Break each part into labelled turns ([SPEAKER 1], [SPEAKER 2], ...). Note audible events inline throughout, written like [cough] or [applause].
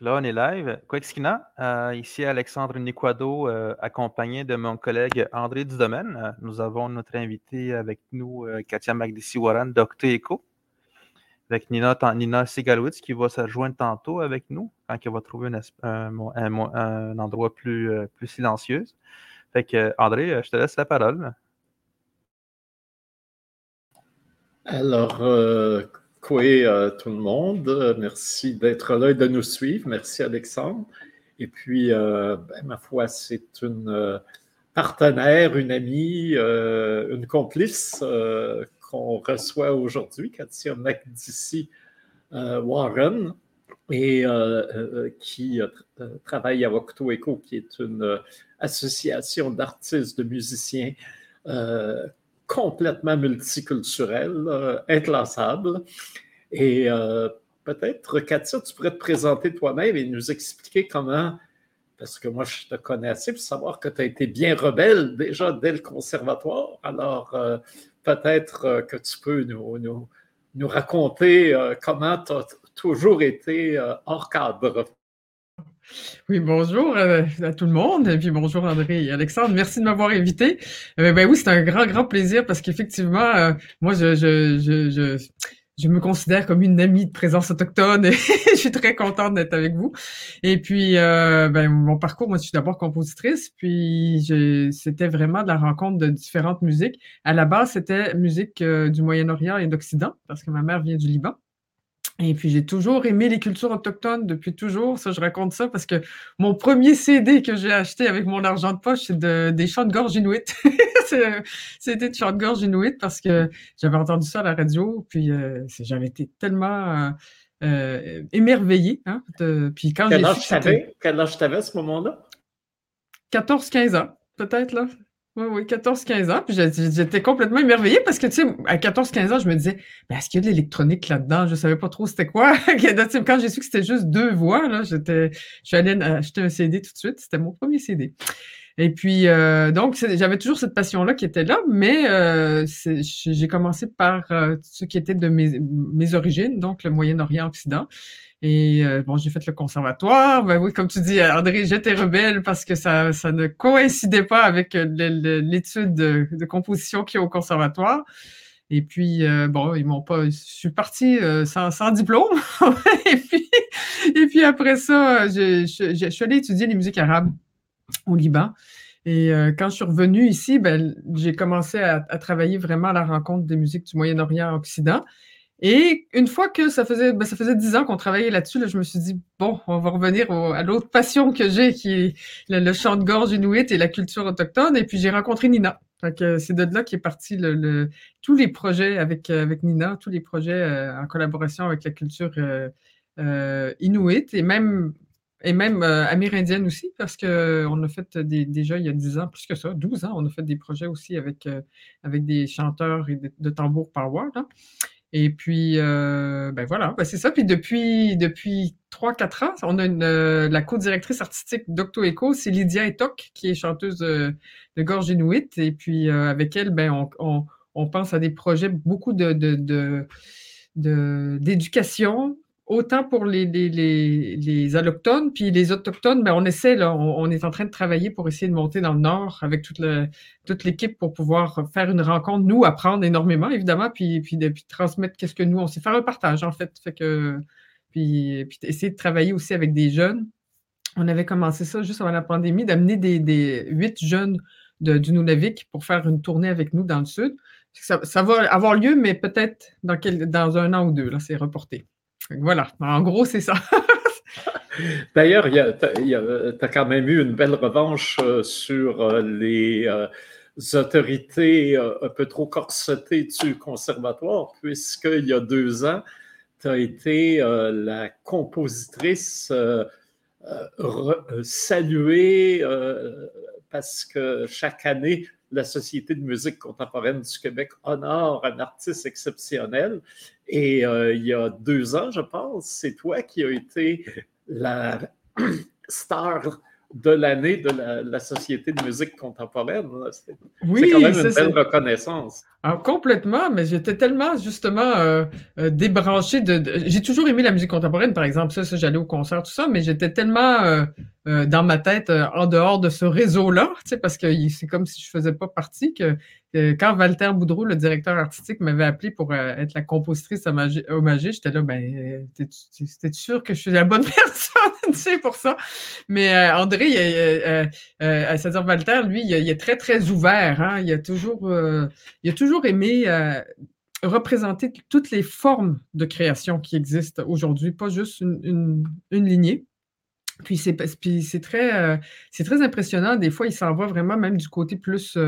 [SPEAKER 1] Là, on est live. Quexkina, euh, ici Alexandre Niquado, euh, accompagné de mon collègue André Dudomaine. Euh, nous avons notre invité avec nous, Katia Magdisi-Waran d'Octo avec Nina, Nina Sigalwitz qui va se rejoindre tantôt avec nous quand elle va trouver un, endroit plus, plus silencieux. Fait que, André, je te laisse la parole.
[SPEAKER 2] Alors, euh, tout le monde. Merci d'être là et de nous suivre. Merci, Alexandre. Et puis, euh, ben, ma foi, c'est une euh, partenaire, une amie, une complice qu'on reçoit aujourd'hui, Katia McDici Warren, et qui travaille à Octo Echo, qui est une association d'artistes, de musiciens complètement multiculturel, euh, inclassable. Et euh, peut-être, Katia, tu pourrais te présenter toi-même et nous expliquer comment, parce que moi, je te connais assez pour savoir que tu as été bien rebelle déjà dès le conservatoire. Alors, euh, peut-être que tu peux nous, nous, nous raconter comment tu as toujours été hors cadre.
[SPEAKER 3] Oui, bonjour euh, à tout le monde, et puis bonjour André et Alexandre. Merci de m'avoir invité. Euh, ben oui, c'est un grand, grand plaisir parce qu'effectivement, euh, moi, je, me considère comme une amie de présence autochtone et [laughs] je suis très contente d'être avec vous. Et puis, ben, mon parcours, moi, je suis d'abord compositrice, puis c'était vraiment de la rencontre de différentes musiques. À la base, c'était musique du Moyen-Orient et d'Occident parce que ma mère vient du Liban. Et puis j'ai toujours aimé les cultures autochtones depuis toujours. Ça, je raconte ça parce que mon premier CD que j'ai acheté avec mon argent de poche, c'est de, des chants de gorge inuit. [laughs] C'était de chants de gorge inuit parce que j'avais entendu ça à la radio. Puis euh, j'avais été tellement euh, euh émerveillée. Hein,
[SPEAKER 2] puis quand Quel âge t'avais? Quel âge t'avais à ce moment-là?
[SPEAKER 3] 14-15 ans, peut-être là. Oui, oui, 14-15 ans. Puis j'étais complètement émerveillée parce que, tu sais, à 14-15 ans, je me disais, est-ce qu'il y a de l'électronique là-dedans? Je savais pas trop c'était quoi. [laughs] Quand j'ai su que c'était juste deux voix, là, j'étais, je suis allée acheter un CD tout de suite. C'était mon premier CD. Et puis, euh, donc, j'avais toujours cette passion-là qui était là, mais euh, j'ai commencé par euh, ce qui était de mes, mes origines, donc le Moyen-Orient-Occident. Et euh, bon, j'ai fait le conservatoire. Ben oui, comme tu dis, André, j'étais rebelle parce que ça, ça ne coïncidait pas avec euh, l'étude de, composition qu'il y a au conservatoire. Et puis, euh, bon, ils m'ont pas. Je suis partie sans, diplôme. [laughs] et, puis, et puis après ça, je, suis allée étudier les musiques arabes au Liban. Et quand je suis revenue ici, ben, j'ai commencé à, à, travailler vraiment à la rencontre des musiques du Moyen-Orient Occident. Et une fois que ça faisait, ben, ça faisait dix ans qu'on travaillait là-dessus, là, je me suis dit, bon, on va revenir à l'autre passion que j'ai, qui est le, chant de gorge inuit et la culture autochtone. Et puis j'ai rencontré Nina. c'est de là qu'est parti tous les projets avec, avec Nina, tous les projets euh, en collaboration avec la culture euh, euh inuit et même et même euh, amérindienne aussi, parce qu'on a fait des, déjà il y a dix ans, plus que ça, 12 ans, on a fait des projets aussi avec, avec des chanteurs et de, de tambours power. Là. Et puis, euh, ben voilà, ben c'est ça. Puis depuis, depuis 3-4 ans, on a une, euh, la co-directrice artistique d'Octo Echo, c'est Lydia Etok, qui est chanteuse de, de Gorge Inuit. Et puis, euh, avec elle, ben, on, on, on, pense à des projets, beaucoup de, de d'éducation, autant pour les, allochtones, puis les autochtones, ben on essaie, on, est en train de travailler pour essayer de monter dans le nord avec toute, l'équipe pour pouvoir faire une rencontre, nous, apprendre énormément, évidemment, puis, puis, de, transmettre qu'est-ce que nous, on sait faire un partage, en fait. fait que, puis, puis essayer de travailler aussi avec des jeunes. On avait commencé ça juste avant la pandémie, d'amener des, huit jeunes de, du Nunavik pour faire une tournée avec nous dans le sud. Ça, va avoir lieu, mais peut-être dans, dans un an ou deux, là, c'est reporté. Voilà, en gros, c'est ça. [laughs]
[SPEAKER 2] D'ailleurs, tu as quand même eu une belle revanche euh, sur euh, les euh, autorités un peu trop corsetées du conservatoire, puisqu'il y a deux ans, tu as été la compositrice saluée parce que chaque année, la Société de musique contemporaine du Québec honore un artiste exceptionnel. Et euh, il y a deux ans, je pense, c'est toi qui as été la [clears throat] star de l'année de la, Société de musique contemporaine.
[SPEAKER 3] Oui, c'est
[SPEAKER 2] quand même une belle reconnaissance.
[SPEAKER 3] Ah, complètement, mais j'étais tellement justement euh, euh, débranché de, J'ai toujours aimé la musique contemporaine, par exemple, ça, ça j'allais au concert, tout ça, mais j'étais tellement euh, dans ma tête en dehors de ce réseau-là, parce que c'est comme si je faisais pas partie que quand Walter Boudreau, le directeur artistique, m'avait appelé pour être la compositrice hommagée, j'étais là, ben, t'es sûr que je suis la bonne [laughs] personne, tu sais, pour ça. Mais André, c'est-à-dire Walter, lui, il, est très, très ouvert, hein, il a toujours, il a toujours aimé euh, représenter toutes les formes de création qui existent aujourd'hui, pas juste une, lignée. Puis euh, c'est très impressionnant. Des fois, il s'en va vraiment même du côté plus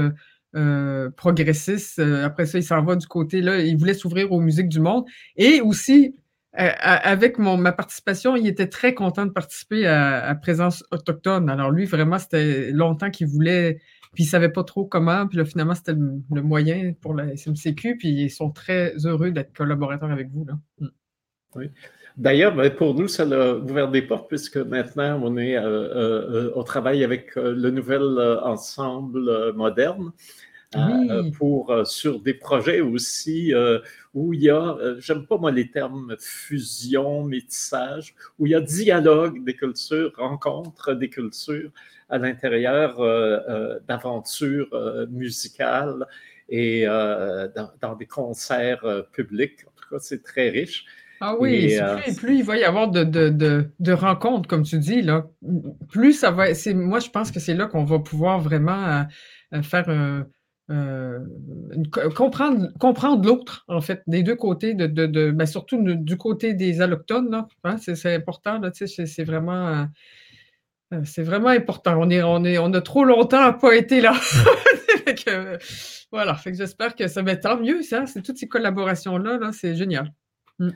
[SPEAKER 3] euh, progressiste. après ça, il s'en va du côté, là, il voulait s'ouvrir aux musiques du monde. Et aussi, avec mon, ma participation, il était très content de participer à, Présence autochtone. Alors lui, vraiment, c'était longtemps qu'il voulait puis ils ne savaient pas trop comment. Puis là, finalement, c'était le, moyen pour la SMCQ. Puis ils sont très heureux d'être collaborateurs avec vous. Là. Mm.
[SPEAKER 2] Oui. D'ailleurs, ben, pour nous, ça a ouvert des portes puisque maintenant, on est euh, euh, au travail avec euh, le nouvel ensemble moderne. pour sur des projets aussi où il y a, j'aime pas moi les termes fusion, métissage, où il y a dialogue des cultures, rencontre des cultures, à l'intérieur euh, euh, d'aventures euh, musicales et dans, des concerts publics. En tout cas, c'est très riche.
[SPEAKER 3] Ah oui, plus, il va y avoir de, de, rencontres, comme tu dis, là, plus ça va. Moi, je pense que c'est là qu'on va pouvoir vraiment faire comprendre, comprendre l'autre, en fait, des deux côtés, de, de, ben, surtout du côté des allochtones. Hein, c'est important, là, c'est vraiment. Euh, c'est vraiment important. On, est, on, est, on a trop longtemps pas été là. [laughs] voilà, fait que j'espère que ça va être tant mieux, ça. C'est toutes ces collaborations-là, -là, c'est génial.
[SPEAKER 2] Mm.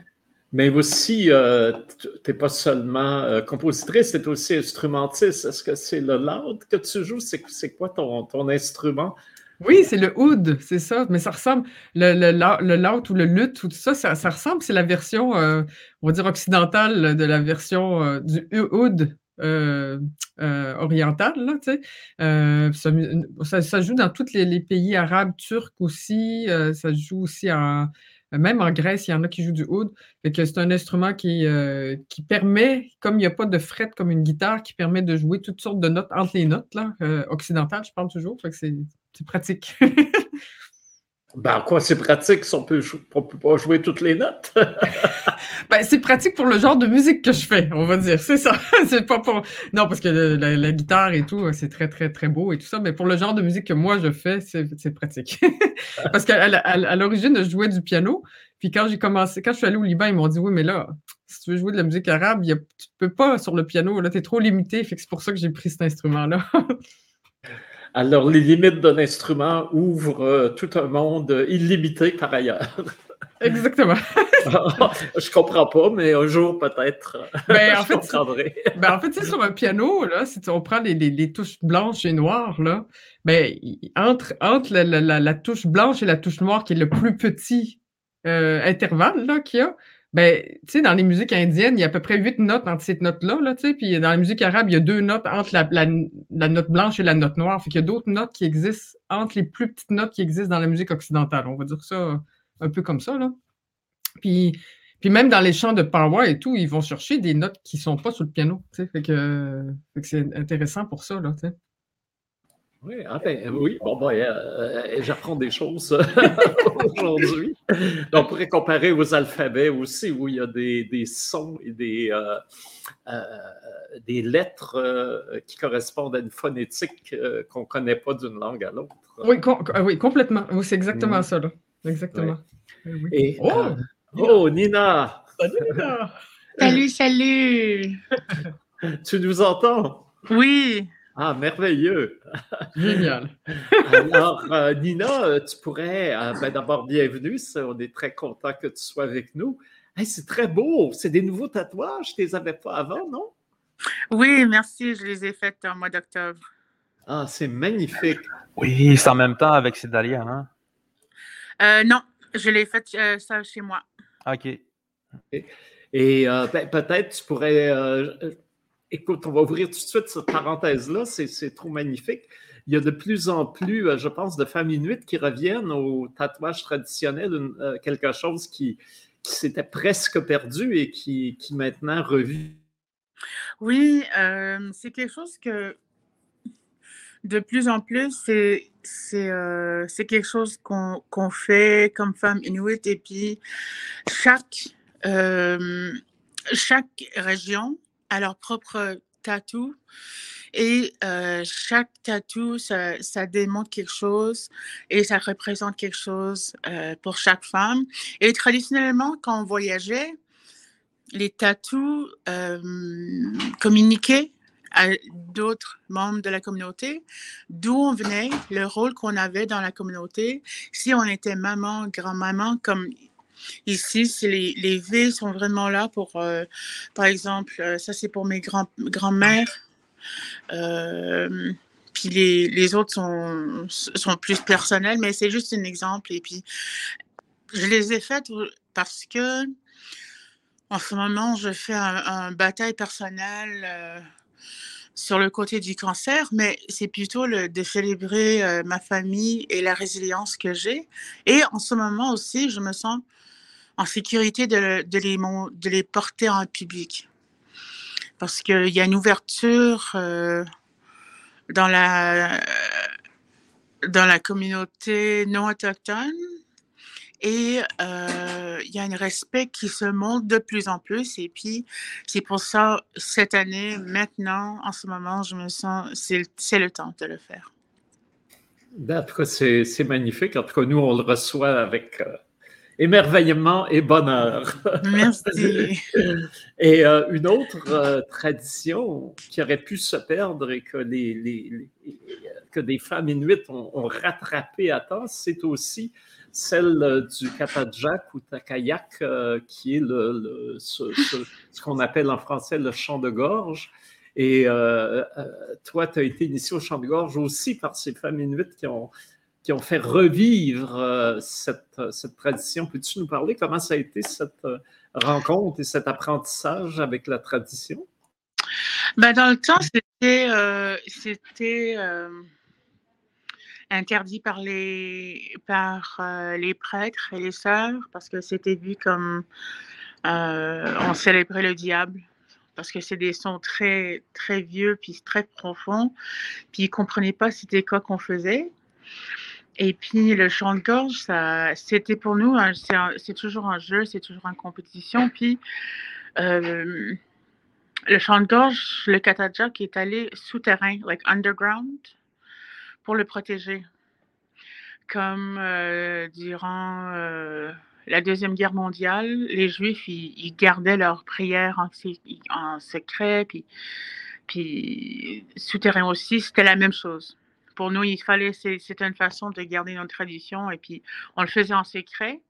[SPEAKER 2] Mais aussi, euh, tu n'es pas seulement euh, compositrice, tu es aussi instrumentiste. Est-ce que c'est le loud que tu joues? C'est quoi ton, ton instrument?
[SPEAKER 3] Oui, c'est le oud, c'est ça. Mais ça ressemble, le, le, ou le luth, tout ça, ça, ressemble, c'est la version, on va dire, occidentale de la version du oud euh, euh, orientale. Là, euh, ça, ça, joue dans tous les, pays arabes, turcs aussi. ça joue aussi en. Même en Grèce, il y en a qui jouent du oud. C'est un instrument qui, qui permet, comme il n'y a pas de fret comme une guitare, qui permet de jouer toutes sortes de notes entre les notes, là, occidentales, je parle toujours. c'est pratique. [laughs]
[SPEAKER 2] Ben, quoi, c'est pratique si on peut, pas jouer toutes les notes? [laughs]
[SPEAKER 3] ben, c'est pratique pour le genre de musique que je fais, on va dire. C'est ça. [laughs] c'est pas pour. Non, parce que la, guitare et tout, c'est très, très, très beau et tout ça. Mais pour le genre de musique que moi je fais, c'est pratique. [laughs] parce qu'à l'origine, je jouais du piano. Puis quand j'ai commencé, quand je suis allé au Liban, ils m'ont dit Oui, mais là, si tu veux jouer de la musique arabe, y a, tu peux pas sur le piano. Là, tu es trop limité. Fait que c'est pour ça que j'ai pris cet instrument-là.
[SPEAKER 2] Alors, les limites d'un instrument ouvrent euh, tout un monde illimité par ailleurs. [laughs]
[SPEAKER 3] Exactement.
[SPEAKER 2] je comprends pas, mais un jour peut-être. [laughs] [laughs]
[SPEAKER 3] Ben, en, fait, ben, en fait, sur un piano, là, si on prend les, touches blanches et noires, là, ben, entre, entre la, touche blanche et la touche noire, qui est le plus petit euh, intervalle qu'il y a, ben, tu sais, dans les musiques indiennes, il y a à peu près huit notes entre ces notes-là, là, tu sais, puis dans la musique arabe, il y a deux notes entre la, la, note blanche et la note noire. Fait qu'il y a d'autres notes qui existent entre les plus petites notes qui existent dans la musique occidentale. On va dire ça un peu comme ça, là. Puis, puis même dans les chants de power et tout, ils vont chercher des notes qui sont pas sur le piano, tu sais, fait que, que c'est intéressant pour ça, là, tu sais.
[SPEAKER 2] Oui, ah ben, oui, bon, ben, euh, j'apprends des choses [laughs] aujourd'hui. On pourrait comparer aux alphabets aussi, où il y a des, des sons et des, euh, euh, des lettres qui correspondent à une phonétique qu'on ne connaît pas d'une langue à l'autre.
[SPEAKER 3] Oui, oui, complètement. c'est exactement mm. ça. Là. Exactement.
[SPEAKER 2] Et, oh! oh, Nina!
[SPEAKER 4] Salut, Nina! Salut, salut!
[SPEAKER 2] tu nous entends?
[SPEAKER 4] Oui.
[SPEAKER 2] Ah, merveilleux!
[SPEAKER 3] Génial!
[SPEAKER 2] Alors, euh, Nina, euh, tu pourrais, euh, ben, d'abord, bienvenue. On est très content que tu sois avec nous. c'est très beau! C'est des nouveaux tatouages. Tu ne les avais pas avant, non?
[SPEAKER 4] Oui, merci. Je les ai faits en mois d'octobre.
[SPEAKER 2] Ah, c'est magnifique!
[SPEAKER 1] Oui, c'est en même temps avec Cédalia, hein?
[SPEAKER 4] non, je l'ai fait ça chez moi.
[SPEAKER 1] OK.
[SPEAKER 2] Et ben, peut-être tu pourrais Écoute, on va ouvrir tout de suite cette parenthèse-là, c'est trop magnifique. il y a de plus en plus, je pense, de femmes inuites qui reviennent au tatouage traditionnel, quelque chose qui, s'était presque perdu et qui, maintenant revit.
[SPEAKER 4] Oui, c'est quelque chose que de plus en plus, c'est euh, quelque chose qu'on fait comme femme inuit et puis chaque euh, chaque région a leur propre tatou et euh, chaque tatou ça, ça, démontre quelque chose et ça représente quelque chose pour chaque femme et traditionnellement quand on voyageait les tatous communiquaient à d'autres membres de la communauté, d'où on venait, le rôle qu'on avait dans la communauté. Si on était maman, grand-maman, comme ici, les, les V sont vraiment là pour, euh, par exemple, euh, ça c'est pour mes grands, grands-mères. Euh, puis les, les, autres sont, sont plus personnels, mais c'est juste un exemple. Et puis, je les ai faites parce que en ce moment, je fais un, bataille personnelle sur le côté du cancer, mais c'est plutôt de célébrer ma famille et la résilience que j'ai. Et en ce moment aussi, je me sens en sécurité de, les, porter en public. Parce qu'il y a une ouverture euh, dans, la, communauté non autochtone et euh, il y a un respect qui se montre de plus en plus. Et puis, c'est pour ça, cette année, maintenant, en ce moment, je me sens, c'est le temps de le faire.
[SPEAKER 2] En tout cas, c'est magnifique. En tout cas, nous, on le reçoit avec euh, émerveillement et bonheur.
[SPEAKER 4] Merci. [laughs]
[SPEAKER 2] et euh, une autre tradition qui aurait pu se perdre et que, les, que des femmes inuites ont, ont rattrapé à temps, c'est aussi celle euh, du Katajak ou Takayak, euh, qui est le, ce, qu'on appelle en français le chant de gorge. Et euh, toi, tu as été initié au chant de gorge aussi par ces femmes inuites qui ont, qui ont fait revivre cette, cette, tradition. Peux-tu nous parler comment ça a été cette rencontre et cet apprentissage avec la tradition?
[SPEAKER 4] Ben, dans le temps, c'était, interdit par les, par, euh, les prêtres et les sœurs parce que c'était vu comme euh, on célébrait le diable parce que c'est des sons très, très vieux puis très profonds. Puis ils comprenaient pas c'était quoi qu'on faisait. Et puis le chant de gorge, ça, c'était pour nous, c'est toujours un jeu, c'est toujours une compétition. Puis euh, le chant de gorge, le qui est allé souterrain, like underground pour le protéger. Comme euh, durant euh, la Deuxième Guerre mondiale, les Juifs, ils, gardaient leurs prières en, secret, puis, puis souterrain aussi, c'était la même chose. Pour nous, il fallait, c'était une façon de garder notre tradition, et puis on le faisait en secret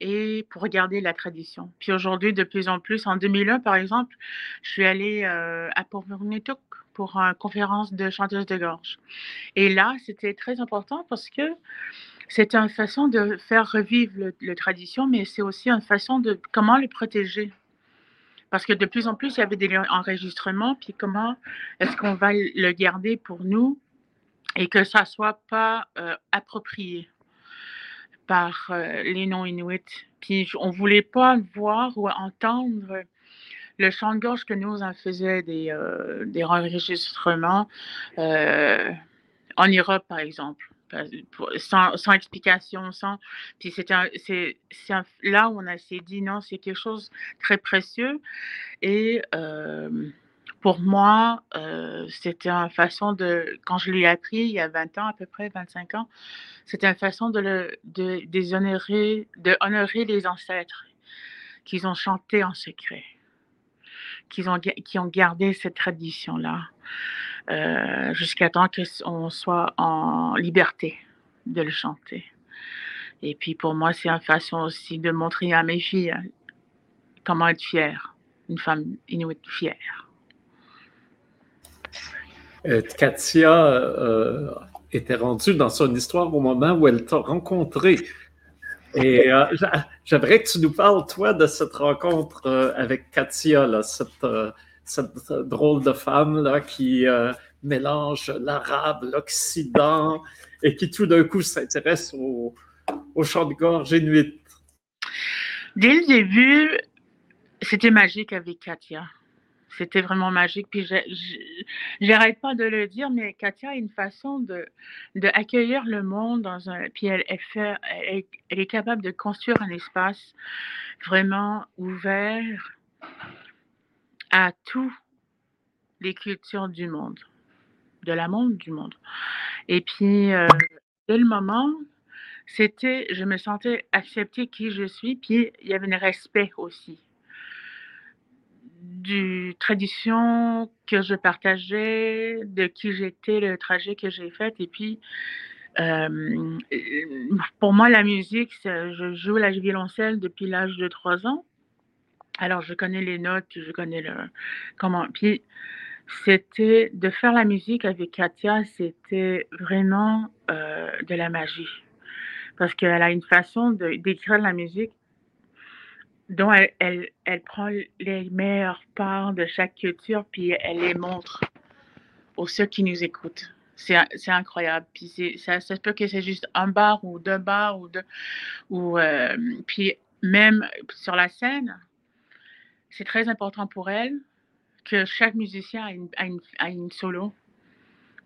[SPEAKER 4] et pour garder la tradition. Puis aujourd'hui, de plus en plus, en 2001, par exemple, je suis allée euh, à port pour une conférence de chanteuse de gorge. Et là, c'était très important parce que c'était une façon de faire revivre le, la tradition, mais c'est aussi une façon de comment le protéger. Parce que de plus en plus, il y avait des enregistrements, puis comment est-ce qu'on va le garder pour nous et que ça soit pas euh, approprié par euh, les non-inuits. Puis on voulait pas voir ou entendre le chant de gorge que nous, on faisait des, euh, des enregistrements en Europe, par exemple. Sans, sans, explication, sans. Puis c'est là où on s'est dit non, c'est quelque chose de très précieux. Et pour moi, c'était une façon de. Quand je l'ai appris il y a 20 ans, à peu près 25 ans, c'était une façon de, le, de, de, de honorer les ancêtres qu'ils ont chanté en secret qui ont, qui ont gardé cette tradition-là euh, jusqu'à temps qu'on soit en liberté de le chanter. Et puis pour moi, c'est une façon aussi de montrer à mes filles hein, comment être fière, une femme inuit fière.
[SPEAKER 2] Euh, Katia euh, était rendue dans son histoire au moment où elle t'a rencontré. Et euh, j'aimerais que tu nous parles, toi, de cette rencontre euh, avec Katia, euh, cette, drôle de femme là, qui mélange l'arabe, l'Occident, et qui tout d'un coup s'intéresse au, au chant de gorge inuit.
[SPEAKER 4] Dès le début, c'était magique avec Katia. C'était vraiment magique. Puis j'arrête pas de le dire, mais Katia a une façon de, le monde dans un. Puis elle, est capable de construire un espace vraiment ouvert à toutes les cultures du monde, de la monde du monde. Et puis, euh, dès le moment, c'était, je me sentais accepter qui je suis, puis il y avait un respect aussi du tradition que je partageais, de qui j'étais, le trajet que j'ai fait. Et puis, euh, pour moi, la musique, je joue la violoncelle depuis l'âge de 3 ans. Alors, je connais les notes, je connais le. Comment. Puis, c'était de faire la musique avec Katia, c'était vraiment euh, de la magie. Parce qu'elle a une façon d'écrire la musique dont elle, elle, prend les meilleures parts de chaque culture, puis elle les montre aux ceux qui nous écoutent. C'est incroyable. Puis ça, ça se peut que c'est juste un bar ou deux bars ou deux. Ou, euh, puis même sur la scène, c'est très important pour elle que chaque musicien a une, a une, solo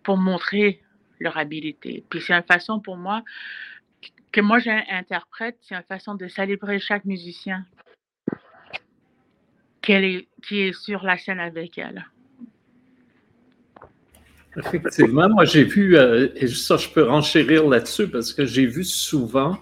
[SPEAKER 4] pour montrer leur habilité. Puis c'est une façon pour moi que moi j'interprète, c'est une façon de célébrer chaque musicien qui est sur la scène avec elle.
[SPEAKER 2] Effectivement, moi j'ai vu, euh, et ça je peux renchérir là-dessus parce que j'ai vu souvent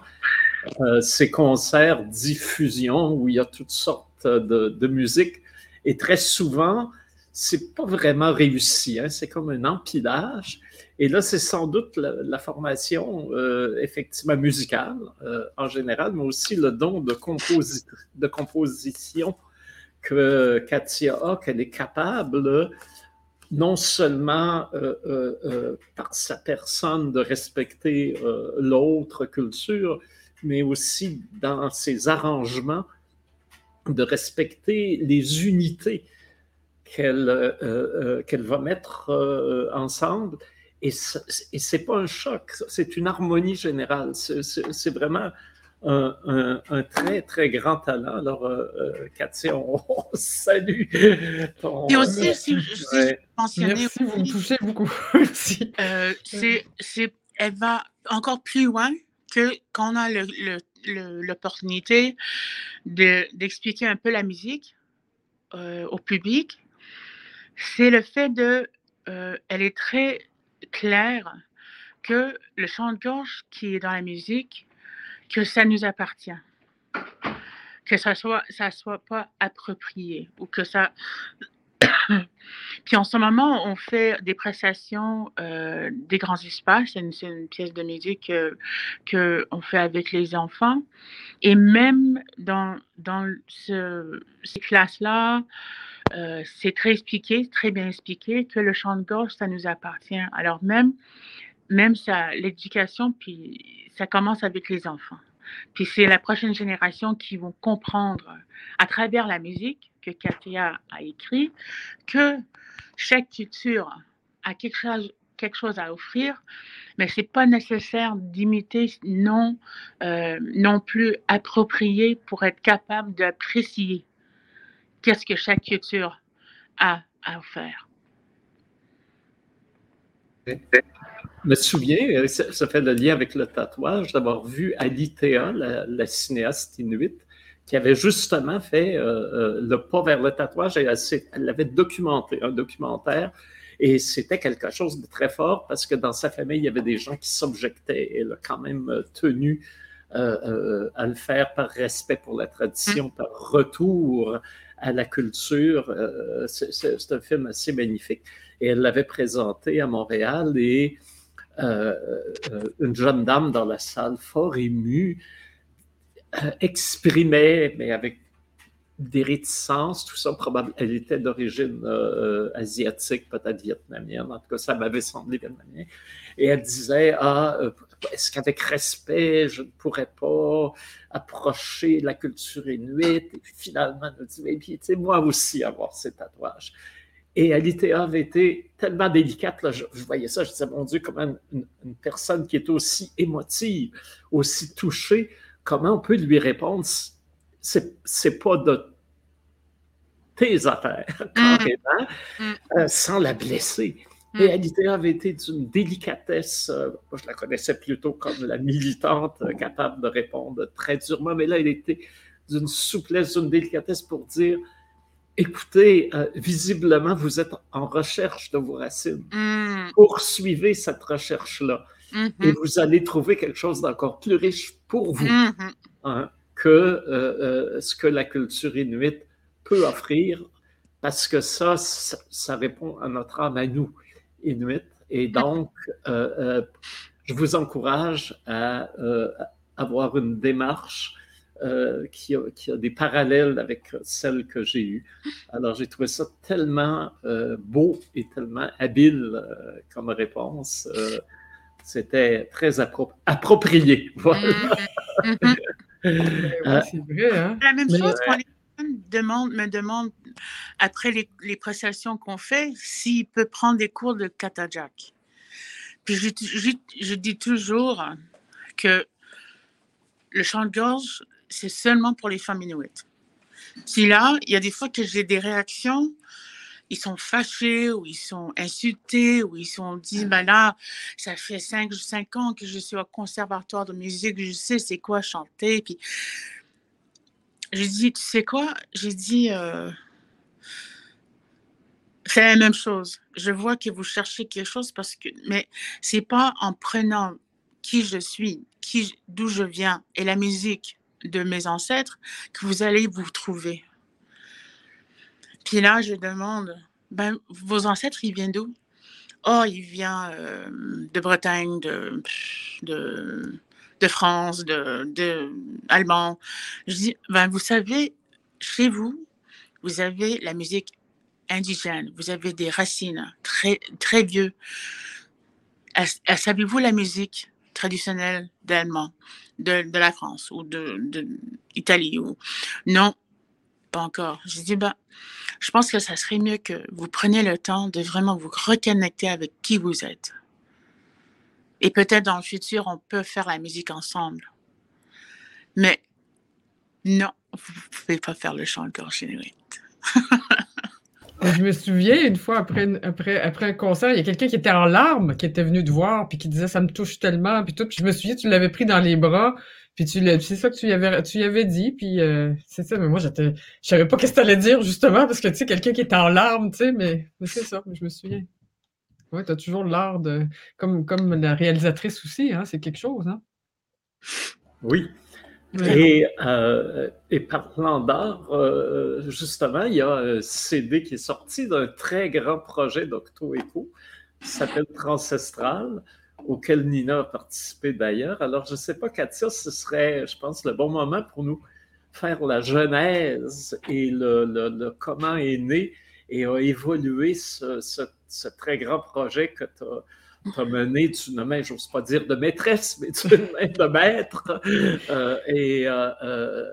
[SPEAKER 2] euh, ces concerts diffusion où il y a toutes sortes de, musique et très souvent, c'est pas vraiment réussi, hein, c'est comme un empilage. Et là, c'est sans doute la, formation euh, effectivement musicale en général, mais aussi le don de composition que Katia a, qu'elle est capable non seulement euh, euh, euh, par sa personne de respecter l'autre culture, mais aussi dans ses arrangements de respecter les unités qu'elle qu'elle va mettre ensemble. Et ce n'est pas un choc, c'est une harmonie générale. C'est vraiment un, très, très grand talent. Alors, euh, euh Cathy, on, [laughs] salue
[SPEAKER 4] Et aussi, si, si
[SPEAKER 3] Merci, vous me touchez beaucoup. [laughs]
[SPEAKER 4] euh, c'est, elle va encore plus loin que quand on a l'opportunité d'expliquer un peu la musique euh, au public. C'est le fait de... Euh, elle est très claire que le chant de gorge qui est dans la musique que ça nous appartient, que ça soit, ça soit pas approprié ou que ça. [coughs] Puis en ce moment, on fait des prestations euh, des grands espaces. C'est une, pièce de musique que qu'on fait avec les enfants. Et même dans, dans ce, ces classes-là, euh, c'est très expliqué, très bien expliqué que le chant de gorge, ça nous appartient. Alors même, même ça, l'éducation, puis ça commence avec les enfants. Puis c'est la prochaine génération qui vont comprendre à travers la musique que Katia a écrit que chaque culture a quelque chose, à offrir, mais c'est pas nécessaire d'imiter non, euh, non plus approprié pour être capable d'apprécier qu'est-ce que chaque culture a à offrir
[SPEAKER 2] me souviens, euh, ça, fait le lien avec le tatouage, d'avoir vu Alitea, la, la, cinéaste inuite, qui avait justement fait euh, euh, le pas vers le tatouage. Elle, elle l'avait documenté, un documentaire, et c'était quelque chose de très fort parce que dans sa famille, il y avait des gens qui s'objectaient. Elle a quand même tenu à le faire par respect pour la tradition, mmh. par retour à la culture. c'est un film assez magnifique. Et elle l'avait présenté à Montréal et une jeune dame dans la salle, fort émue, euh, exprimait, mais avec des réticences, tout ça, probablement, elle était d'origine asiatique, peut-être vietnamienne, en tout cas, ça m'avait semblé vietnamien. Et elle disait, ah, est-ce qu'avec respect, je ne pourrais pas approcher la culture inuite? Et puis finalement, elle me dit, mais puis, moi aussi avoir ces tatouages. Et Alitéa avait été tellement délicate, là, je, voyais ça, je disais, mon Dieu, comment une, personne qui est aussi émotive, aussi touchée, comment on peut lui répondre, c'est pas de tes affaires, [laughs] mm. carrément, mm. Euh, sans la blesser. Mm. Et Alitéa avait été d'une délicatesse, euh, moi je la connaissais plutôt comme la militante euh, capable de répondre très durement, mais là, elle était d'une souplesse, d'une délicatesse pour dire, écoutez, euh, visiblement, vous êtes en recherche de vos racines. Mm. Poursuivez cette recherche-là. Mm-hmm. Et vous allez trouver quelque chose d'encore plus riche pour vous mm-hmm. hein, que euh, euh, ce que la culture inuite peut offrir, parce que ça, ça, répond à notre âme à nous, inuit. Et mm. donc, je vous encourage à avoir une démarche euh, qui, a, des parallèles avec celle que j'ai eue. Alors, j'ai trouvé ça tellement euh, beau et tellement habile euh, comme réponse. C'était très approprié. [laughs] Voilà.
[SPEAKER 4] C'est vrai, hein? La même chose quand les demande, me demande, après les, les prestations qu'on fait, s'il peut prendre des cours de katajak. Puis je, je, je dis toujours que le chant de gorge, c'est seulement pour les femmes inuites. Si là, il y a des fois que j'ai des réactions, ils sont fâchés ou ils sont insultés ou ils sont dit, ben là, ça fait cinq, cinq ans que je suis au conservatoire de musique, je sais c'est quoi chanter. Puis j'ai dit, tu sais quoi? J'ai dit, euh, c'est la même chose. Je vois que vous cherchez quelque chose parce que, mais c'est pas en prenant qui je suis, qui, d'où je viens et la musique de mes ancêtres que vous allez vous trouver. Puis là, je demande, ben, vos ancêtres, ils viennent d'où? Oh, ils viennent euh, de Bretagne, de, de, France, de, de Allemand. Je dis, ben, vous savez, chez vous, vous avez la musique indigène, vous avez des racines très, très vieux. Savez-vous la musique traditionnelle d'Allemand? de, la France ou de, d'Italie ou non, pas encore. Je dis bah, je pense que ça serait mieux que vous preniez le temps de vraiment vous reconnecter avec qui vous êtes. Et peut-être dans le futur, on peut faire la musique ensemble. Mais non, vous ne pouvez pas faire le chant de gorge [laughs]
[SPEAKER 3] Je me souviens une fois après, après, après un concert, il y a quelqu'un qui était en larmes, qui était venu te voir, puis qui disait ça me touche tellement, puis tout. Puis je me souviens, tu l'avais pris dans les bras, puis tu c'est ça que tu y avais, tu y avais dit, puis euh, c'est ça. Mais moi, j'étais, je savais pas qu'est-ce que allais dire justement, parce que tu sais, quelqu'un qui était en larmes, tu sais, mais, c'est ça, je me souviens. Ouais, as toujours l'art de, comme, comme la réalisatrice aussi, hein, c'est quelque chose, hein.
[SPEAKER 2] Oui, et, euh, et, parlant d'art, euh, justement, il y a un CD qui est sorti d'un très grand projet d'Octo Eco qui s'appelle Transcestral, auquel Nina a participé d'ailleurs. Alors, je ne sais pas, Katia, ce serait, je pense, le bon moment pour nous faire la genèse et le, le, comment est né et a évolué ce, ce, ce très grand projet que tu as tu as mené d'une main, j'ose pas dire de maîtresse, mais d'une main de maître, euh, et euh, euh,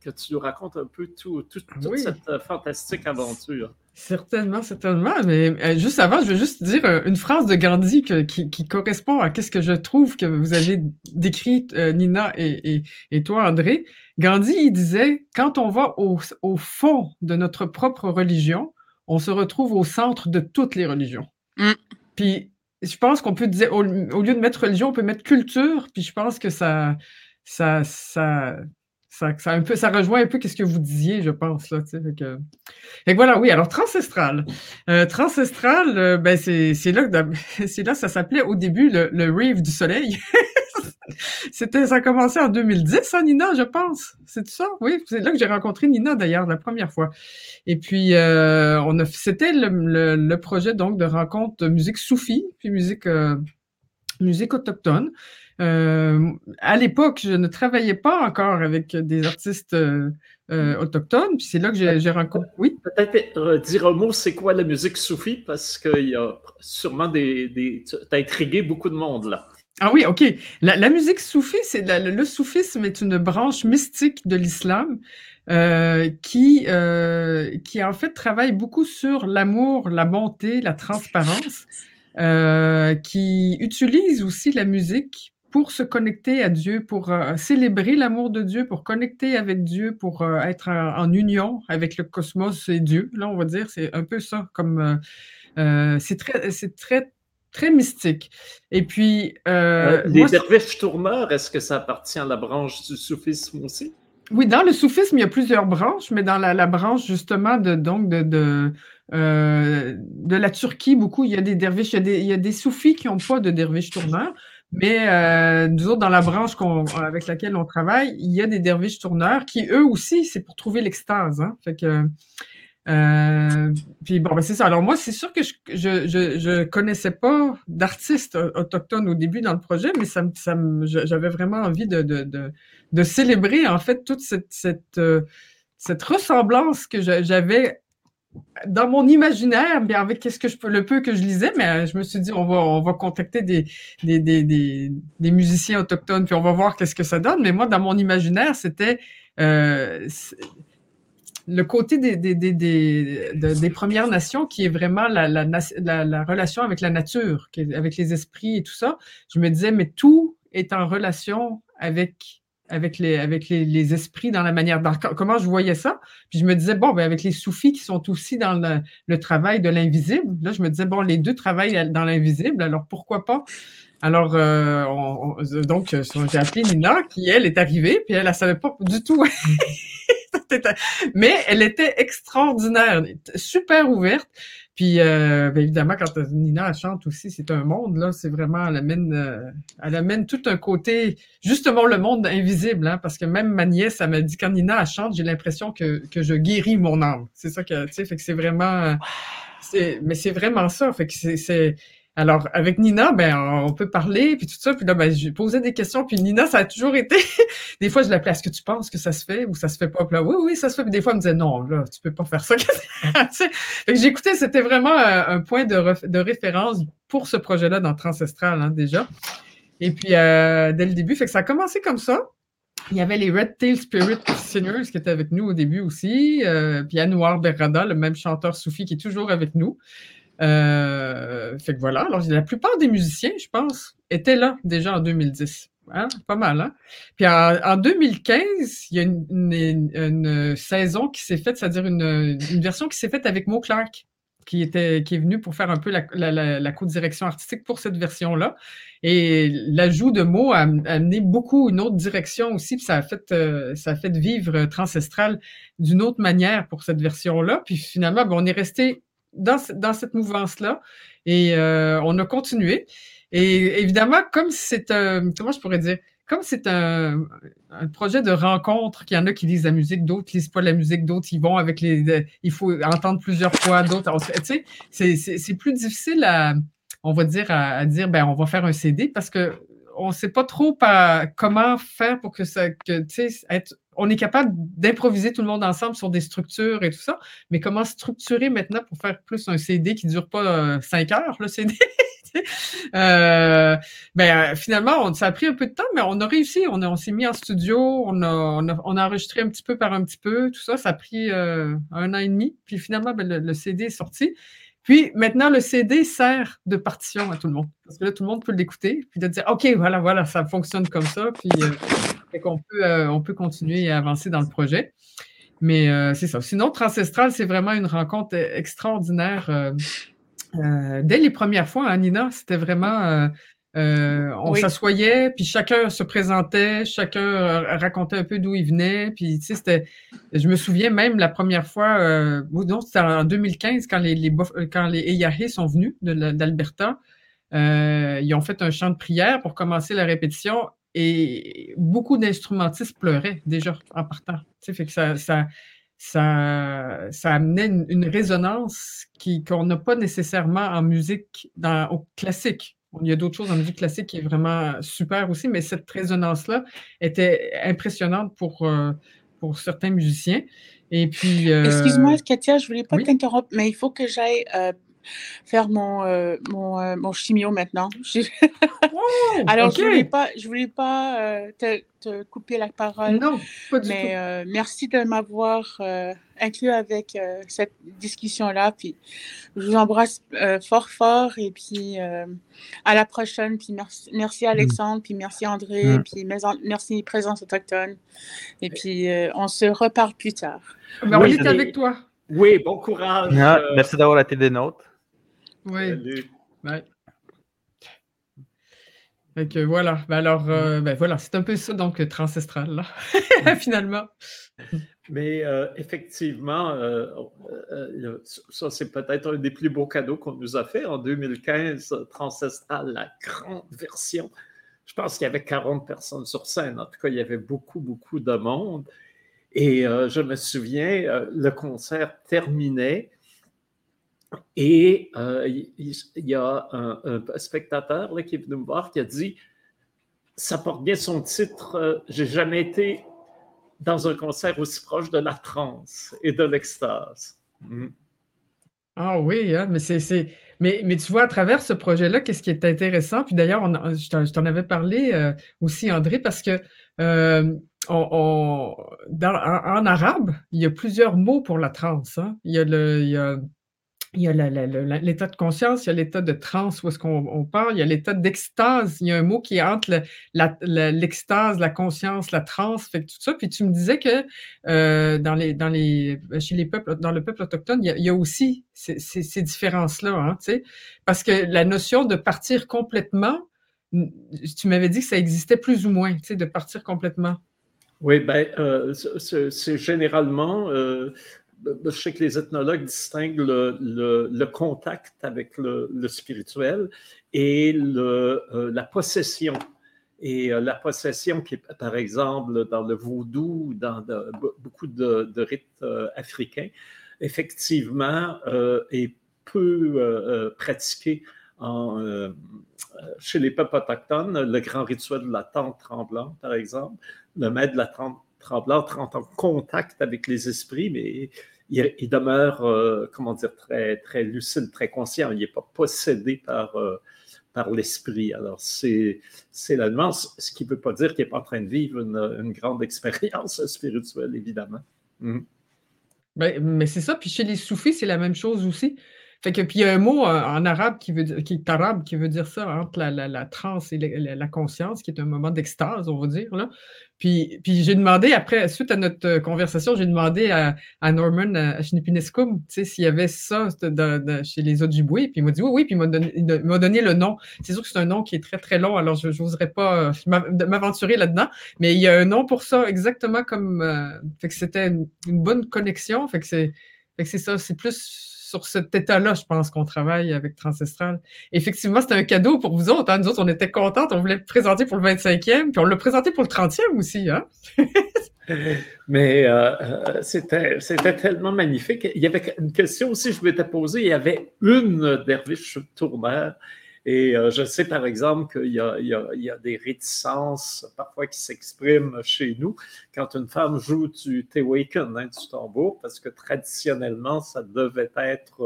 [SPEAKER 2] que tu nous racontes un peu tout, toute cette fantastique aventure.
[SPEAKER 3] Certainement, certainement. Mais juste avant, je veux juste dire une phrase de Gandhi qui, correspond à ce que je trouve que vous avez décrit, Nina et, toi, André. Gandhi, il disait, quand on va au, fond de notre propre religion, on se retrouve au centre de toutes les religions. Mm. Puis je pense qu'on peut dire, au, lieu de mettre religion, on peut mettre culture, puis je pense que ça, ça, ça, ça, ça, un peu, ça rejoint un peu ce que vous disiez, je pense. Là, fait que... Et voilà, oui, alors Transcestral. Euh, Transcestral, euh, ben, c'est, là que [laughs] là ça s'appelait au début le, le Rave du Soleil. [laughs] [laughs] C'était, ça a commencé en 2010, hein, Nina, je pense. C'est ça? Oui, c'est là que j'ai rencontré Nina, d'ailleurs, la première fois. Et puis, euh, on a, c'était le, projet, donc, de rencontre musique soufie, puis musique, euh, musique autochtone. Euh, à l'époque, je ne travaillais pas encore avec des artistes autochtones, puis c'est là que j'ai rencontré. Oui?
[SPEAKER 2] Peut-être dire un mot, c'est quoi la musique soufie, parce qu'il y a sûrement des. des... Tu as intrigué beaucoup de monde là.
[SPEAKER 3] Ah oui, ok. La, musique soufie, c'est le, soufisme est une branche mystique de l'islam qui, qui en fait travaille beaucoup sur l'amour, la bonté, la transparence, qui utilise aussi la musique pour se connecter à Dieu, pour euh, célébrer l'amour de Dieu, pour connecter avec Dieu, pour euh, être en, union avec le cosmos et Dieu. Là, on va dire, c'est un peu ça. Comme euh, c'est très, c'est très, très mystique. Et puis,
[SPEAKER 2] les derviches tourneurs, est-ce que ça appartient à la branche du soufisme aussi?
[SPEAKER 3] Oui, dans le soufisme, il y a plusieurs branches, mais dans la, branche justement de donc de, de, de la Turquie, beaucoup, il y a des derviches, il y a des, il y a des soufis qui n'ont pas de derviches tourneurs. Mais euh, nous autres, dans la branche avec laquelle on travaille, il y a des derviches tourneurs qui, eux aussi, c'est pour trouver l'extase. Hein? Fait que, euh, puis bon, ben c'est ça. Alors moi, c'est sûr que je, je, je, connaissais pas d'artistes autochtones au début dans le projet, mais ça, ça j'avais vraiment envie de, de, de, de, célébrer en fait toute cette, cette, euh, cette ressemblance que j'avais dans mon imaginaire, bien avec qu'est-ce que je le peu que je lisais, mais euh, je me suis dit on va on va contacter des des, des, des, musiciens autochtones puis on va voir qu'est-ce que ça donne. Mais moi, dans mon imaginaire, c'était le côté des, des, des, des, des, Premières Nations qui est vraiment la, la, la, la relation avec la nature, avec les esprits et tout ça. Je me disais, mais tout est en relation avec avec les, avec les, esprits dans la manière, dans, comment je voyais ça? Puis je me disais, bon, ben avec les soufis qui sont aussi dans le, travail de l'invisible, là, je me disais, bon, les deux travaillent dans l'invisible, alors pourquoi pas? Alors, euh, donc, euh, j'ai appelé Nina, qui, elle, est arrivée, puis elle, elle savait pas du tout. [laughs] [laughs] Mais elle était extraordinaire, super ouverte. Puis euh, ben, évidemment, quand Nina chante aussi, c'est un monde, là, c'est vraiment, elle amène, euh, elle amène tout un côté, justement le monde invisible, hein, parce que même ma nièce, elle m'a dit, quand Nina chante, j'ai l'impression que, que je guéris mon âme. C'est ça que, tu sais, fait que c'est vraiment, c'est, mais c'est vraiment ça, fait que c'est, alors, avec Nina, ben, on peut parler, puis tout ça. Puis là, ben, je posais des questions. Puis Nina, ça a toujours été... [laughs] des fois, je l'appelais, est-ce que tu penses que ça se fait ou ça se fait pas? Puis là, oui, oui, ça se fait. Puis des fois, elle me disait, non, là, tu peux pas faire ça. [laughs] j'écoutais, c'était vraiment euh, un, point de, référence pour ce projet-là dans Transestral, hein, déjà. Et puis, euh, dès le début, fait que ça a commencé comme ça. Il y avait les Red Tail Spirit Singers qui étaient avec nous au début aussi. Euh, puis Anouar Berrada, le même chanteur soufi qui est toujours avec nous. Euh, fait que voilà. Alors, la plupart des musiciens, je pense, étaient là déjà en 2010. Hein? Pas mal, hein? Puis en, 2015, il y a une, saison qui s'est faite, c'est-à-dire une, version qui s'est faite avec Mo Clark, qui était qui est venu pour faire un peu la, la, co-direction artistique pour cette version-là. Et l'ajout de Mo a, amené beaucoup une autre direction aussi, puis ça a fait euh, ça a fait vivre Transestral d'une autre manière pour cette version-là. Puis finalement, ben, on est resté dans, dans cette mouvance-là. Et euh, on a continué. Et évidemment, comme c'est un, comment je pourrais dire, comme c'est un, projet de rencontre, qu'il y en a qui lisent la musique, d'autres lisent pas la musique, d'autres ils vont avec les, il faut entendre plusieurs fois, d'autres, tu sais, c'est plus difficile à, on va dire, à, dire, ben, on va faire un CD parce que on sait pas trop comment faire pour que ça, que, tu sais, on est capable d'improviser tout le monde ensemble sur des structures et tout ça, mais comment structurer maintenant pour faire plus un CD qui ne dure pas euh, cinq heures, le CD? [laughs] euh, ben, finalement, ça a pris un peu de temps, mais on a réussi. On, s'est mis en studio, on a, enregistré un petit peu par un petit peu, tout ça. Ça a pris euh, un an et demi. Puis finalement, ben, le, CD est sorti. Puis maintenant, le CD sert de partition à tout le monde. Parce que là, tout le monde peut l'écouter, puis de dire OK, voilà, voilà, ça fonctionne comme ça. Puis qu'on peut, euh, on peut continuer à avancer dans le projet. Mais euh, c'est ça. Sinon, Transestral, c'est vraiment une rencontre extraordinaire. Euh, dès les premières fois, hein, Nina, c'était vraiment. on s'assoyait, puis chacun se présentait, chacun racontait un peu d'où il venait. Puis, tu sais, c'était. Je me souviens même la première fois, non, c'était en 2015 quand les, les quand les Eyahé sont venus d'Alberta. ils ont fait un chant de prière pour commencer la répétition et beaucoup d'instrumentistes pleuraient déjà en partant. Fait que ça, ça, ça, ça amenait une, résonance qu'on n'a pas nécessairement en musique dans, au classique. Il y a d'autres choses en musique classique qui est vraiment super aussi, mais cette résonance-là était impressionnante pour, euh, pour certains musiciens. Et puis.
[SPEAKER 4] Euh, Excuse-moi, Katia, je ne voulais pas t'interrompre, mais il faut que j'aille euh, faire mon, euh, mon, euh, mon, chimio maintenant. [laughs] Alors, je ne voulais pas, je voulais pas euh, te, te, couper la parole.
[SPEAKER 3] Non, pas du
[SPEAKER 4] mais merci de m'avoir inclus avec cette discussion-là. Puis, je vous embrasse fort, fort. Et puis, à la prochaine. Puis, merci, merci mm. Alexandre. Puis, merci André. Mm. Puis, merci Présence Autochtone. Et puis, on se reparle plus tard.
[SPEAKER 3] Ben, on est avec toi.
[SPEAKER 2] Oui, bon courage.
[SPEAKER 1] Ah, merci d'avoir été des nôtres.
[SPEAKER 3] Oui. voilà. Ben alors, euh, ben voilà, c'est un peu ça, donc, transestral, là, [laughs] finalement.
[SPEAKER 2] Mais euh, effectivement, euh, ça, c'est peut-être un des plus beaux cadeaux qu'on nous a fait en 2015, Transestral, la grande version. Je pense qu'il y avait 40 personnes sur scène. En tout cas, il y avait beaucoup, beaucoup de monde. Et je me souviens, le concert terminait et euh, il y a un, spectateur là, qui est venu me voir qui a dit Ça porte bien son titre euh, J'ai jamais été dans un concert aussi proche de la transe et de l'extase.
[SPEAKER 3] Mm. Ah oui, hein, mais c'est. Mais, mais, tu vois, à travers ce projet-là, qu'est-ce qui est intéressant? Puis d'ailleurs, je t'en avais parlé euh, aussi, André, parce que en, arabe, il y a plusieurs mots pour la transe. Hein. Il y a le. Il y a, il y a l'état de conscience, il y a l'état de transe où est-ce qu'on parle, il y a l'état d'extase. Il y a un mot qui est entre l'extase, la, conscience, la transe, fait tout ça. Puis tu me disais que euh, dans les, dans les, chez les peuples, dans le peuple autochtone, il y a, aussi ces, ces, différences-là, hein, tu sais, parce que la notion de partir complètement, tu m'avais dit que ça existait plus ou moins, tu sais, de partir complètement.
[SPEAKER 2] Oui, ben, euh, c'est généralement euh, je sais que les ethnologues distinguent le, contact avec le, spirituel et euh, la possession. Et euh, la possession qui est, par exemple, dans le vaudou, dans beaucoup de, rites euh, africains, effectivement, est peu pratiquée chez les peuples autochtones. Le grand rituel de la tente tremblante, par exemple, le maître de la tente tremblante rentre en contact avec les esprits, mais il, demeure, euh, comment dire, très, très lucide, très conscient. Il n'est pas possédé par, euh, par l'esprit. Alors, c'est, la nuance, ce qui ne veut pas dire qu'il n'est pas en train de vivre une, grande expérience [laughs] spirituelle, évidemment. Mm.
[SPEAKER 3] Ben, mais c'est ça. Puis chez les soufis, c'est la même chose aussi. Fait que, puis il y a un mot euh, en arabe qui, veut, qui est arabe qui veut dire ça, entre la, la, la transe et la, conscience, qui est un moment d'extase, on va dire. Là. Puis, puis j'ai demandé, après, suite à notre euh, conversation, j'ai demandé à, à, Norman, sais, s'il y avait ça chez les Ojibwe. Puis il m'a dit oui, oui, puis il m'a donné, donné, le nom. C'est sûr que c'est un nom qui est très, très long, alors je n'oserais pas euh, m'aventurer là-dedans. Mais il y a un nom pour ça, exactement comme. fait que c'était une, une, bonne connexion. Fait que c'est ça, c'est plus sur cet état-là, je pense qu'on travaille avec Transestral. Effectivement, c'était un cadeau pour vous autres. Hein. Nous autres, on était contents. On voulait le présenter pour le 25e, puis on l'a présenté pour le 30e aussi. Hein? [laughs]
[SPEAKER 2] Mais euh, euh, c'était, tellement magnifique. Il y avait une question aussi que je m'étais posée. Il y avait une derviche tourneur et euh, je sais par exemple qu'il y, a des réticences parfois qui s'expriment chez nous quand une femme joue du Tewaken, hein, du tambour, parce que traditionnellement, ça devait être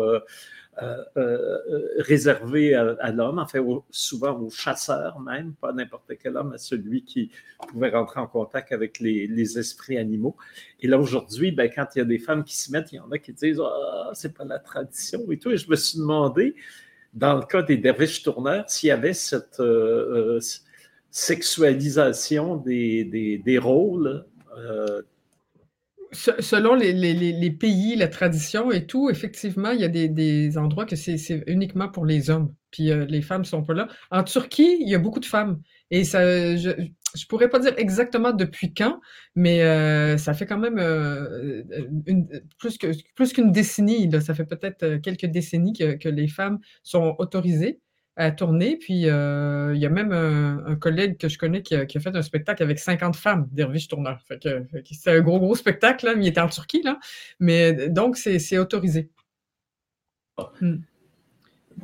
[SPEAKER 2] euh, euh, réservé à, l'homme, enfin souvent au chasseur même, pas n'importe quel homme, à celui qui pouvait rentrer en contact avec les, esprits animaux. Et là aujourd'hui, ben, quand il y a des femmes qui s'y mettent, il y en a qui disent ah, c'est pas la tradition et tout. Et je me suis demandé, dans le cas des derviches tourneurs, s'il y avait cette euh, euh, sexualisation des, des, rôles. Euh,
[SPEAKER 3] selon les, les, les, pays, la tradition et tout, effectivement, il y a des, des endroits que c'est uniquement pour les hommes, puis les femmes sont pas là. En Turquie, il y a beaucoup de femmes. Et ça, je pourrais pas dire exactement depuis quand, mais euh, ça fait quand même euh, une, plus que plus qu'une décennie. Là, ça fait peut-être euh, quelques décennies que, que, les femmes sont autorisées à tourner. Puis il y a même un, collègue que je connais qui a, qui a, fait un spectacle avec 50 femmes. Fait que, c'est un gros gros spectacle là, mais il était en Turquie là. Mais donc c'est autorisé. Ah. Hmm.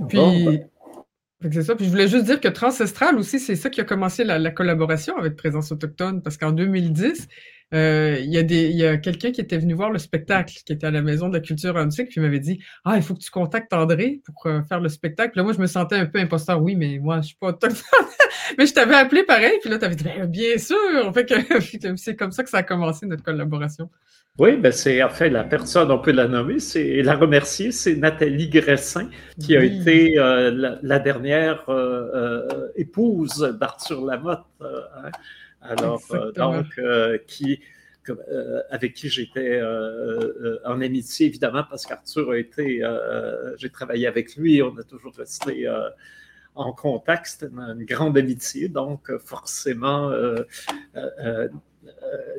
[SPEAKER 3] Puis ben, c'est ça. Puis je voulais juste dire que Transcestral aussi, c'est ça qui a commencé la, collaboration avec Présence autochtone, parce qu'en 2010, euh, il y a des, il y a quelqu'un qui était venu voir le spectacle, qui était à la Maison de la Culture antique, puis il m'avait dit Ah, il faut que tu contactes André pour euh, faire le spectacle. Là, moi, je me sentais un peu imposteur. Oui, mais moi, je suis pas autochtone. [laughs] mais je t'avais appelé pareil, puis là, tu avais dit ben, Bien sûr. Fait [laughs] que c'est comme ça que ça a commencé notre collaboration.
[SPEAKER 2] Oui, ben c'est en fait la personne, on peut la nommer, c'est la remercier, c'est Nathalie Gressin, qui a été euh, la, dernière épouse d'Arthur Lamotte. Hein. Alors, euh, donc, euh, qui, euh, avec qui j'étais en amitié, évidemment, parce qu'Arthur a été, j'ai travaillé avec lui, on a toujours resté en contact, c'était une grande amitié, donc forcément,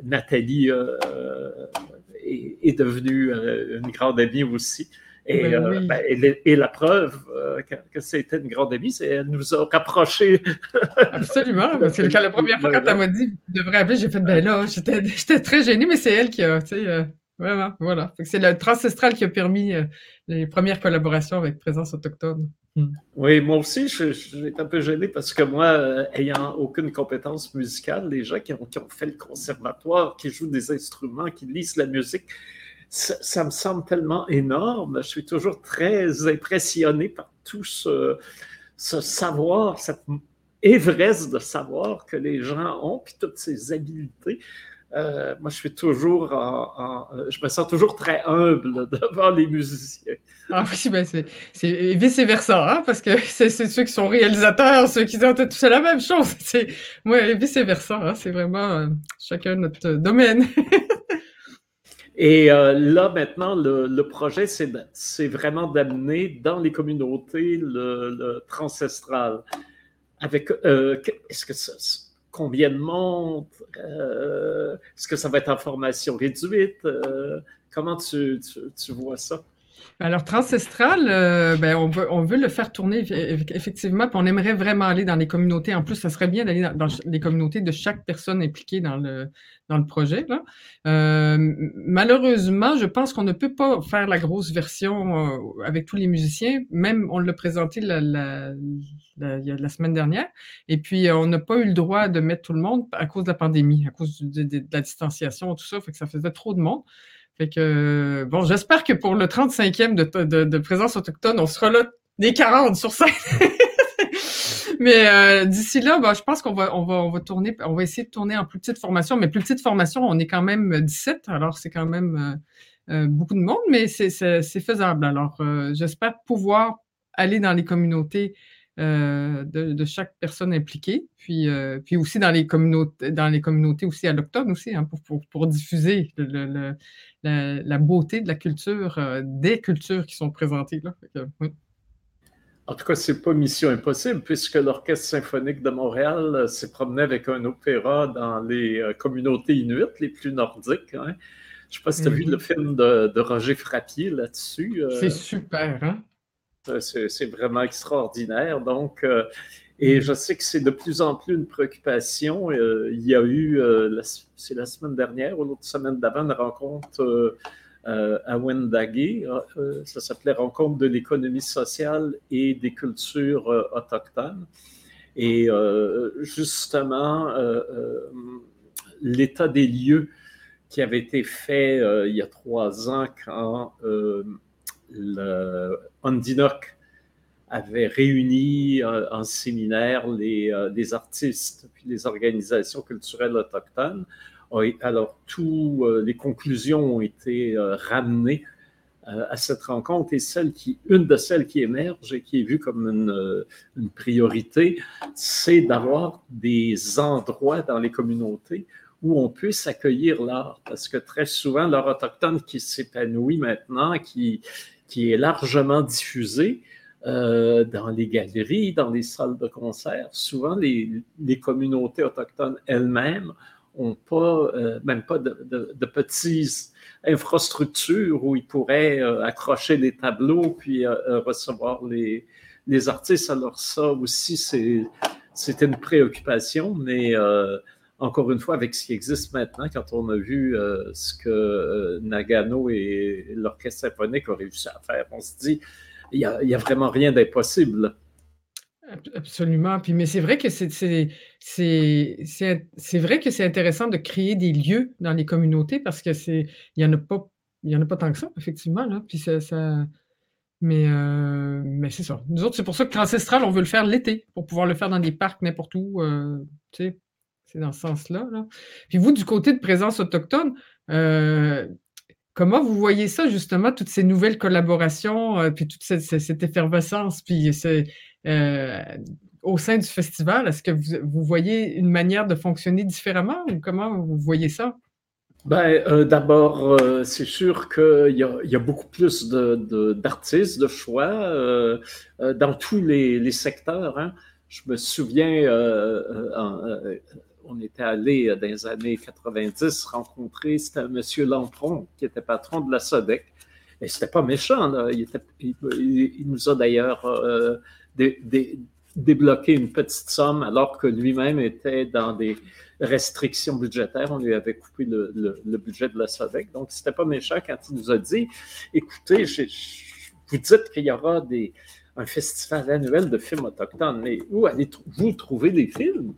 [SPEAKER 2] Nathalie est, devenue une grande amie aussi. Et, ben euh, ben, et, la preuve euh, que, c'était une grande amie, c'est qu'elle nous a rapprochés. [laughs]
[SPEAKER 3] Absolument. [laughs] Parce que la première fois, quand elle m'a dit tu devrais appeler, j'ai fait ben là, [laughs] j'étais très gênée, mais c'est elle qui a, tu sais, euh, vraiment, voilà. C'est le transcestral qui a permis les premières collaborations avec Présence autochtone.
[SPEAKER 2] Hmm. Oui, moi aussi, j'étais un peu gêné parce que moi, ayant aucune compétence musicale, les gens qui ont, qui ont fait le conservatoire, qui jouent des instruments, qui lisent la musique, ça, me semble tellement énorme. Je suis toujours très impressionné par tout ce, savoir, cette évresse de savoir que les gens ont, puis toutes ces habiletés. Euh, moi, je suis toujours je me sens toujours très humble [laughs] devant les musiciens.
[SPEAKER 3] Ah oui, ben c'est, vice-versa, hein, parce que [laughs] c'est, ceux qui sont réalisateurs, ceux qui ont tous la même chose. [laughs] C'est, ouais, vice-versa, hein, c'est vraiment euh, chacun notre domaine.
[SPEAKER 2] Et euh, là, maintenant, le, projet, c'est vraiment d'amener dans les communautés le, transcestral. Avec, euh, est-ce que ça, combien de monde? Euh, est-ce que ça va être en formation réduite? comment tu, vois ça?
[SPEAKER 3] Alors, Transcestral, euh, ben, on, veut, on veut le faire tourner effectivement, puis on aimerait vraiment aller dans les communautés. En plus, ça serait bien d'aller dans, les communautés de chaque personne impliquée dans le, dans le projet. Là. Euh, malheureusement, je pense qu'on ne peut pas faire la grosse version euh, avec tous les musiciens. Même, on l'a présenté la, la, la, semaine dernière. Et puis, on n'a pas eu le droit de mettre tout le monde à cause de la pandémie, à cause de, de la distanciation, tout ça. Fait que ça faisait trop de monde. Fait que, bon, j'espère que pour le 35e de, de, présence autochtone, on sera là des 40 sur scène. [laughs] mais euh, d'ici là, bah, je pense qu'on va, on va, on va tourner, on va essayer de tourner en plus petite formation. Mais plus petite formation, on est quand même 17, alors c'est quand même euh, euh, beaucoup de monde, mais c'est faisable. Alors, j'espère pouvoir aller dans les communautés de, de, chaque personne impliquée, puis, puis aussi dans les communautés, dans les communautés aussi allochtones aussi, hein, pour, pour, pour, diffuser le, le, la, beauté de la culture, euh, des cultures qui sont présentées là.
[SPEAKER 2] En tout cas, c'est pas mission impossible puisque l'Orchestre symphonique de Montréal euh, s'est promené avec un opéra dans les euh, communautés inuites les plus nordiques. Hein. Je ne sais pas si tu as vu le film de, Roger Frappier là-dessus.
[SPEAKER 3] c'est super, hein?
[SPEAKER 2] C'est vraiment extraordinaire. Donc, et je sais que c'est de plus en plus une préoccupation. Euh, il y a eu, euh, c'est la semaine dernière ou l'autre semaine d'avant, une rencontre euh, à Wendake. ça s'appelait Rencontre de l'économie sociale et des cultures autochtones. Et justement, l'état des lieux qui avait été fait il y a trois ans quand le Ondinok avait réuni euh, en séminaire les, euh, artistes puis les organisations culturelles autochtones. Alors, toutes euh, les conclusions ont été ramenées à cette rencontre et celle qui, une de celles qui émerge et qui est vue comme une priorité, c'est d'avoir des endroits dans les communautés où on puisse accueillir l'art, parce que très souvent, l'art autochtone qui s'épanouit maintenant, qui, qui est largement diffusé, euh, dans les galeries, dans les salles de concert. Souvent, les, communautés autochtones elles-mêmes n'ont pas, euh, même pas de, petites infrastructures où ils pourraient euh, accrocher des tableaux puis recevoir les, les, artistes. Alors ça aussi, c'est une préoccupation, mais encore une fois, avec ce qui existe maintenant, quand on a vu ce que Nagano et l'Orchestre symphonique ont réussi à faire, on se dit, il n'y a, vraiment rien d'impossible.
[SPEAKER 3] Absolument. Puis, mais c'est vrai que c'est vrai que c'est intéressant de créer des lieux dans les communautés parce que c'est il y en a pas il y en a pas tant que ça, effectivement, là. Puis ça, mais, euh, mais c'est ça. Nous autres, c'est pour ça que l'ancestral, on veut le faire l'été, pour pouvoir le faire dans des parcs n'importe où. Euh, c'est dans ce sens-là. Là. Puis vous, du côté de présence autochtone, euh, Comment vous voyez ça, justement, toutes ces nouvelles collaborations, euh, puis toute cette, effervescence, puis euh, au sein du festival, est-ce que vous, voyez une manière de fonctionner différemment ou comment vous voyez ça?
[SPEAKER 2] Ben, d'abord, c'est sûr qu'il y, y, a beaucoup plus d'artistes, de, choix dans tous les, secteurs. Hein. Je me souviens, on était allé euh, dans les années 90 rencontrer, c'était M. Lampron, qui était patron de la SODEC. Et c'était pas méchant, Il, nous a d'ailleurs euh, débloqué une petite somme alors que lui-même était dans des restrictions budgétaires. On lui avait coupé le, budget de la SODEC. Donc, c'était pas méchant quand il nous a dit écoutez, vous dites qu'il y aura un festival annuel de films autochtones, mais où allez-vous trouver des films?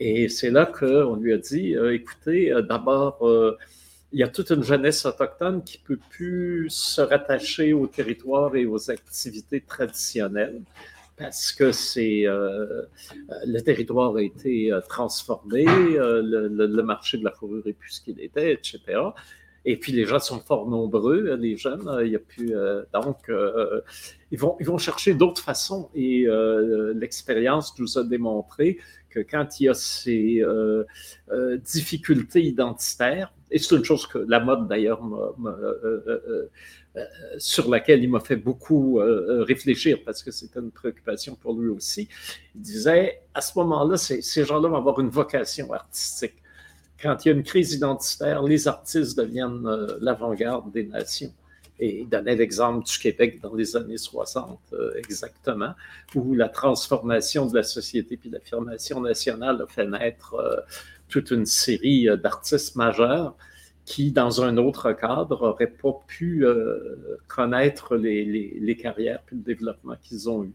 [SPEAKER 2] Et c'est là qu'on lui a dit, euh, écoutez, euh, d'abord, euh, il y a toute une jeunesse autochtone qui ne peut plus se rattacher au territoire et aux activités traditionnelles parce que c'est le territoire a été transformé, le, marché de la fourrure est plus ce qu'il était, etc. Et puis les gens sont fort nombreux, les jeunes. Il y a plus donc ils vont ils vont chercher d'autres façons et l'expérience nous a démontré que quand il y a ces euh, euh, difficultés identitaires, et c'est une chose que la mode d'ailleurs euh, sur laquelle il m'a fait beaucoup réfléchir parce que c'était une préoccupation pour lui aussi. Il disait, à ce moment-là, ces gens-là vont avoir une vocation artistique. Quand il y a une crise identitaire, les artistes deviennent l'avant-garde des nations. Et il donnait l'exemple du Québec dans les années 60, euh, exactement, où la transformation de la société puis l'affirmation nationale a fait naître euh, toute une série euh, d'artistes majeurs qui, dans un autre cadre, n'auraient pas pu connaître les, les, carrières puis le développement qu'ils ont eu.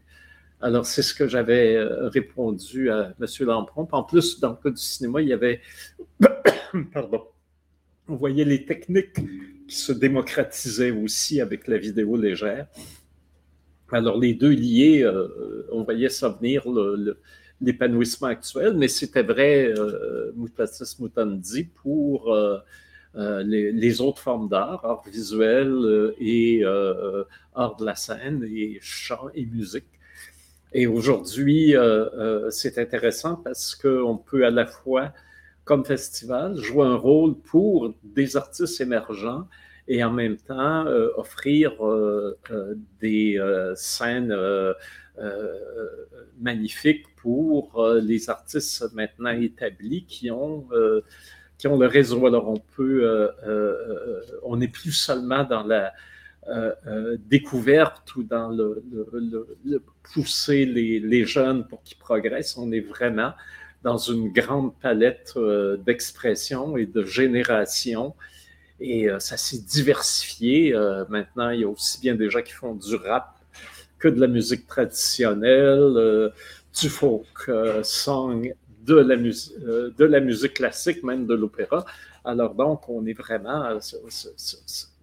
[SPEAKER 2] Alors, c'est ce que j'avais répondu à M. Lampron. En plus, dans le cas du cinéma, il y avait, [coughs] pardon, on voyait les techniques qui se démocratisaient aussi avec la vidéo légère. Alors, les deux liés, euh, on voyait ça venir, l'épanouissement actuel, mais c'était vrai, euh, Mutatis Mutandi, pour euh, euh, les, autres formes d'art, art visuel et art de la scène, et chant et musique. Et aujourd'hui, c'est intéressant parce qu'on peut à la fois comme festival, jouer un rôle pour des artistes émergents et en même temps euh, offrir euh, euh, des scènes magnifiques pour les artistes maintenant établis qui ont, qui ont le réseau. Alors on peut, on n'est plus seulement dans la découverte ou dans le, pousser les, jeunes pour qu'ils progressent, on est vraiment dans une grande palette euh, d'expressions et de générations. Et euh, ça s'est diversifié. Euh, maintenant, il y a aussi bien des gens qui font du rap que de la musique traditionnelle, du folk song, de la, de la musique classique, même de l'opéra. Alors donc, on est vraiment...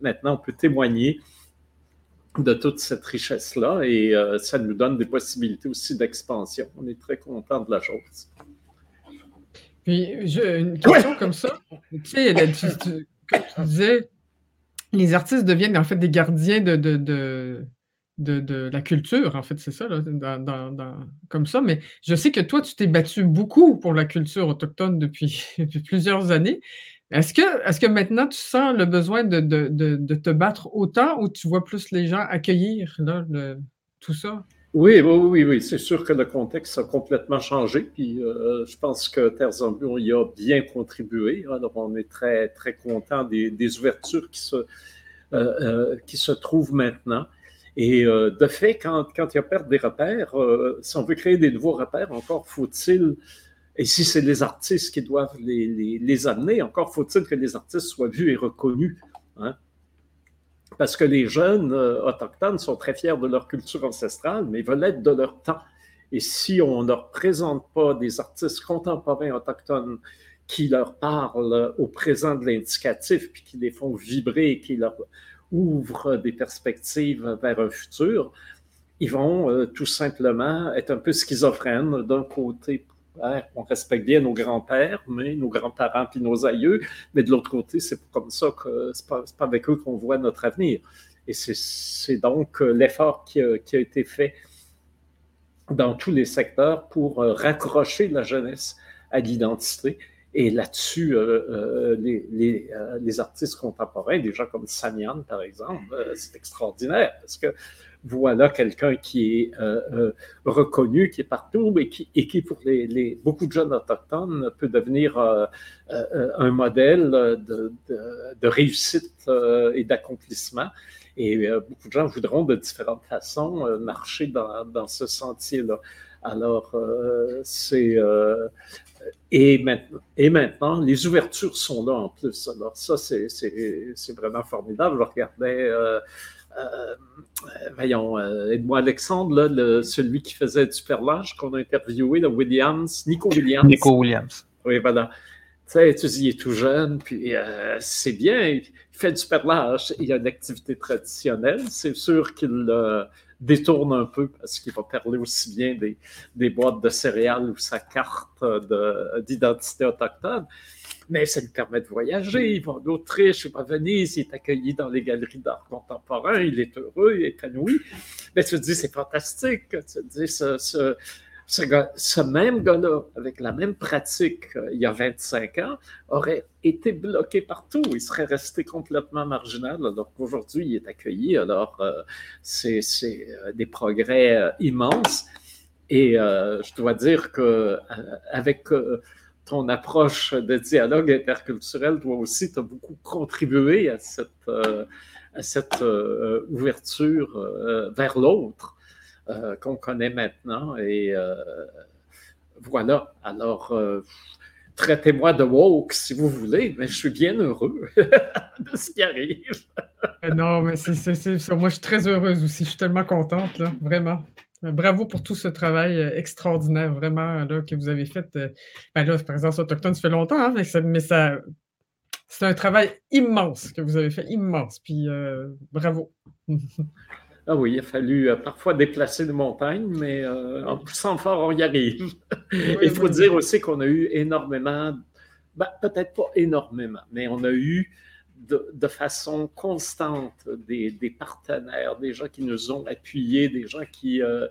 [SPEAKER 2] maintenant, on peut témoigner de toute cette richesse-là et ça nous donne des possibilités aussi d'expansion. On est très content de la chose.
[SPEAKER 3] Puis, une question comme ça, tu sais, tu, disais, les artistes deviennent en fait des gardiens de, de, de, la culture, en fait, c'est ça, comme ça. Mais je sais que toi, tu t'es battu beaucoup pour la culture autochtone depuis, [laughs] plusieurs années. Est-ce que, maintenant tu sens le besoin de, te battre autant ou tu vois plus les gens accueillir tout ça?
[SPEAKER 2] Oui, oui, oui, c'est sûr que le contexte a complètement changé. Euh, je pense que Terre en y a bien contribué. Alors on est très, très content des, ouvertures qui se, euh, euh, qui se trouvent maintenant. Et de fait, quand, quand il y a perte des repères, si on veut créer des nouveaux repères, encore faut-il, et si c'est les artistes qui doivent les, les, amener, encore faut-il que les artistes soient vus et reconnus. Hein? parce que les jeunes euh, autochtones sont très fiers de leur culture ancestrale, mais veulent être de leur temps. Et si on ne représente pas des artistes contemporains autochtones qui leur parlent au présent de l'indicatif, puis qui les font vibrer, qui leur ouvrent des perspectives vers un futur, ils vont euh, tout simplement être un peu schizophrènes. D'un côté, on respecte bien nos grands-pères, mais nos grands-parents puis nos aïeux, mais de l'autre côté, c'est comme ça que c'est pas, pas avec eux qu'on voit notre avenir. Et c'est donc euh, l'effort qui, a été fait dans tous les secteurs pour euh, raccrocher la jeunesse à l'identité. Et là-dessus, euh, les, les, artistes contemporains, des gens comme Sanyan, par exemple, c'est extraordinaire parce que voilà quelqu'un qui est reconnu, qui est partout et qui, et qui pour beaucoup de jeunes autochtones, peut devenir un modèle de, réussite et d'accomplissement. Et euh, beaucoup de gens voudront de différentes façons euh, marcher dans, ce sentier-là. Alors, euh, c'est. et, maintenant, et maintenant, les ouvertures sont là en plus. Alors, ça, c'est vraiment formidable. Je regardais. Euh, voyons, aide-moi Alexandre, là, le, celui qui faisait du perlage qu'on a interviewé, le Williams, Nico Williams.
[SPEAKER 1] Nico Williams.
[SPEAKER 2] Oui, voilà. Tu sais, tu dis, il est tout jeune, puis c'est bien fait du perlage, il a une activité traditionnelle. C'est sûr qu'il euh, détourne un peu parce qu'il va parler aussi bien des, des boîtes de céréales ou sa carte d'identité autochtone. Mais ça lui permet de voyager. Il va en Autriche, va à Venise, il est accueilli dans les galeries d'art contemporain, il est heureux, il est épanoui. Mais tu te dis, c'est fantastique. Tu te dis, ce, même gars-là, avec la même pratique euh, il y a 25 ans, aurait été bloqué partout. Il serait resté complètement marginal, alors qu'aujourd'hui, il est accueilli. Alors, euh, c'est euh, des progrès immenses. Et je dois dire que avec ton approche de dialogue interculturel, toi aussi, tu as beaucoup contribué à cette, à cette ouverture vers l'autre. Euh, qu'on connaît maintenant. Et euh, voilà. Alors, euh, traitez-moi de woke si vous voulez, mais je suis bien heureux [laughs] de ce qui arrive.
[SPEAKER 3] non, mais c'est. Moi, je suis très heureuse aussi. Je suis tellement contente, vraiment. Bravo pour tout ce travail extraordinaire, vraiment, là, que vous avez fait. Ben là, présence autochtone, ça fait longtemps, hein, mais ça, c'est un travail immense que vous avez fait, immense. Puis bravo. [laughs]
[SPEAKER 2] Ah oui, il a fallu euh, parfois déplacer des montagnes, mais euh, en poussant fort, on y arrive. il faut dire aussi qu'on a eu énormément, ben, peut-être pas énormément, mais on a eu de, façon constante des, partenaires, des gens qui nous ont appuyés, des gens qui euh,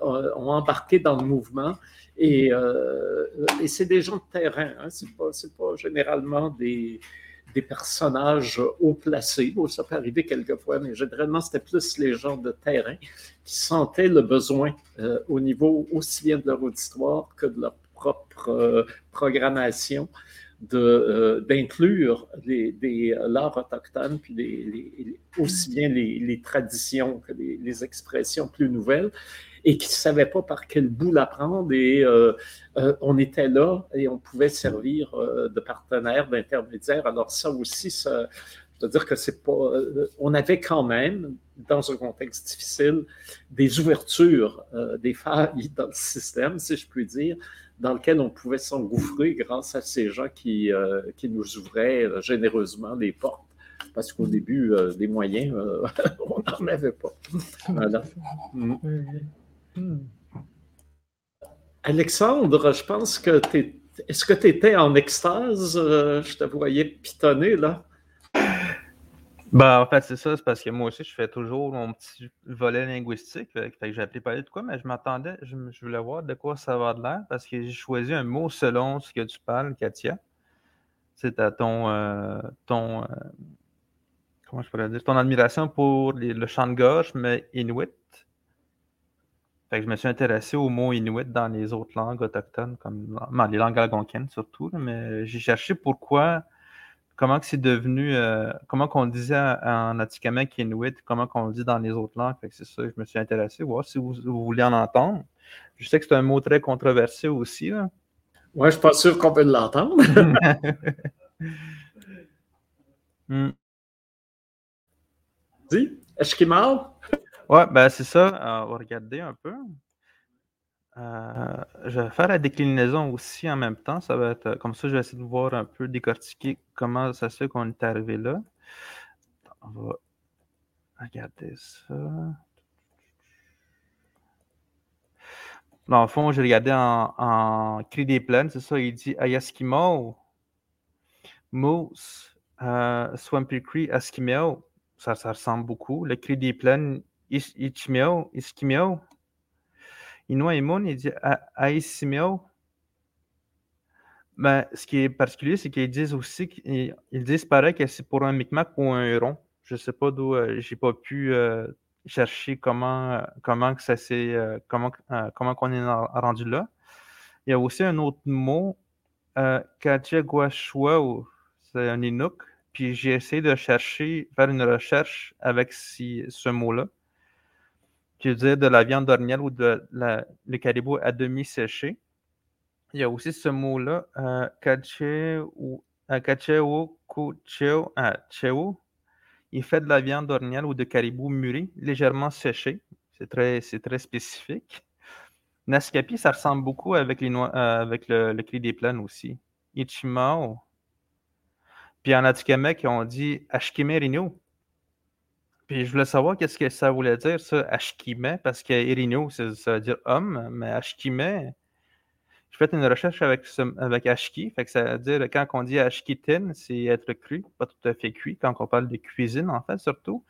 [SPEAKER 2] ont embarqué dans le mouvement. Et, c'est des gens de terrain, hein. ce n'est pas, généralement des, des personnages haut placés. Bon, ça peut arriver quelquefois, mais généralement, c'était plus les gens de terrain qui sentaient le besoin euh, au niveau aussi bien de leur auditoire que de leur propre euh, programmation euh, d'inclure l'art autochtone, puis aussi bien les, traditions que les, expressions plus nouvelles et qui ne savaient pas par quel bout la prendre. Et euh, on était là et on pouvait servir de partenaire, d'intermédiaire. Alors ça aussi, ça, veut dire que c'est pas. on avait quand même, dans un contexte difficile, des ouvertures, des failles dans le système, si je puis dire, dans lequel on pouvait s'engouffrer grâce à ces gens qui, qui nous ouvraient généreusement les portes parce qu'au début, des moyens, [laughs] on n'en avait pas. Voilà. Mm. Hmm. Alexandre, je pense que tu Est-ce que tu étais en extase? Euh, je te voyais pitonner, là?
[SPEAKER 1] Ben, en fait, c'est ça, c'est parce que moi aussi, je fais toujours mon petit volet linguistique. Fait, que j'ai appelé parler de quoi, mais je m'attendais, je, voulais voir de quoi ça va de l'air, parce que j'ai choisi un mot selon ce que tu parles, Katia. C'est à ton, euh, ton euh, comment je pourrais dire, ton admiration pour le chant de gauche, mais inuit je me suis intéressé aux mots inuit dans les autres langues autochtones, comme dans les langues algonquines surtout, mais j'ai cherché pourquoi, comment c'est devenu, euh, comment qu'on disait en Atikamek inuit, comment qu'on le dit dans les autres langues. c'est ça, je me suis intéressé, voir si vous, voulez en entendre. Je sais que c'est un mot très controversé aussi.
[SPEAKER 2] Là. Ouais, je suis pas sûr qu'on peut l'entendre. [laughs] hmm. Dis, est-ce qu'il
[SPEAKER 1] Ouais, ben c'est ça. on va regarder un peu. Euh, je vais faire la déclinaison aussi en même temps. Ça va être comme ça, je vais essayer de voir un peu décortiquer comment ça se fait qu'on est arrivé là. On va regarder ça. Dans le fond, j'ai regardé en, en cri des plaines, c'est ça, il dit Ayaskimo, Moose, euh, Swampy Cree, Eskimo. Ça, ça ressemble beaucoup. Le cri des plaines, Ichimeo, Iskimeo. Il dit Aïsimeo. Ben, ce qui est particulier, c'est qu'ils disent aussi qu'ils disent pareil que c'est pour un Micmac ou un Huron. Je ne sais pas d'où, euh, j'ai pas pu euh, chercher comment, comment que ça s'est, euh, comment, euh, comment qu'on est rendu là. Il y a aussi un autre mot, euh, c'est un Inuk. Puis j'ai essayé de chercher, faire une recherche avec ce mot-là, qui dire de la viande d'orignal ou de le caribou à demi séché. Il y a aussi ce mot-là, euh, ou Cheo, il fait de la viande d'orignal ou de caribou mûri, légèrement séché. C'est très, très spécifique. Naskapi, ça ressemble beaucoup avec, les noix, euh, avec le, le, cri des plaines aussi. Ichimao. Puis en Atikamek, on dit Ashkimerino. Puis je voulais savoir qu'est-ce que ça voulait dire, ça, Ashkime, parce que Irino, ça, veut dire homme, mais Ashkime, j'ai fait une recherche avec, avec Ashki, fait que ça veut dire quand on dit Ashkitin, c'est être cru, pas tout à fait cuit, quand on parle de cuisine en fait surtout.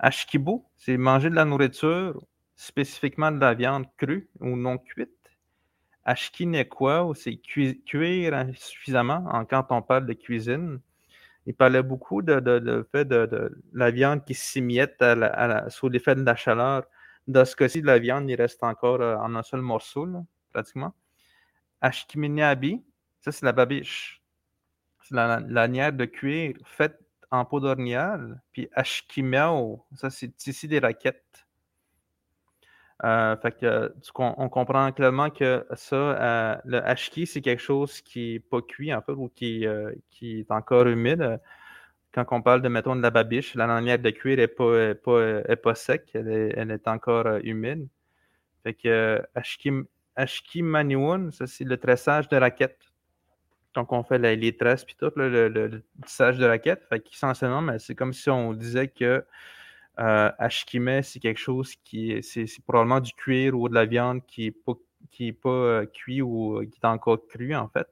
[SPEAKER 1] Ashkibo, c'est manger de la nourriture, spécifiquement de la viande crue ou non cuite. Ashkinekwa, c'est cuire suffisamment quand on parle de cuisine. Il parlait beaucoup de, de, fait de, de, la viande qui s'imiette à la, sous l'effet de la chaleur. Dans ce cas-ci, la viande, il reste encore en un seul morceau, pratiquement. Ashkiminiabi, ça c'est la babiche. C'est la lanière de cuir faite en peau d'orignal. Puis Ashkimeo, ça c'est ici des raquettes. Euh, fait que, on, comprend clairement que ça, euh, le hashki, c'est quelque chose qui n'est pas cuit, en fait, ou qui, euh, qui est encore humide. Quand on parle de, mettons, de la babiche, la lanière de cuir n'est pas, est pas, est pas sec, elle est, elle est encore humide. Fait que hashki, Ashki Maniwon, ça c'est le tressage de raquettes. Donc on fait les, les tresses puis tout, le, le, le, tissage de raquettes. Fait qu'essentiellement, c'est comme si on disait que euh, Ashkime, c'est quelque chose qui est, c'est, probablement du cuir ou de la viande qui n'est pas, qui est pas euh, cuit ou qui est encore cru en fait.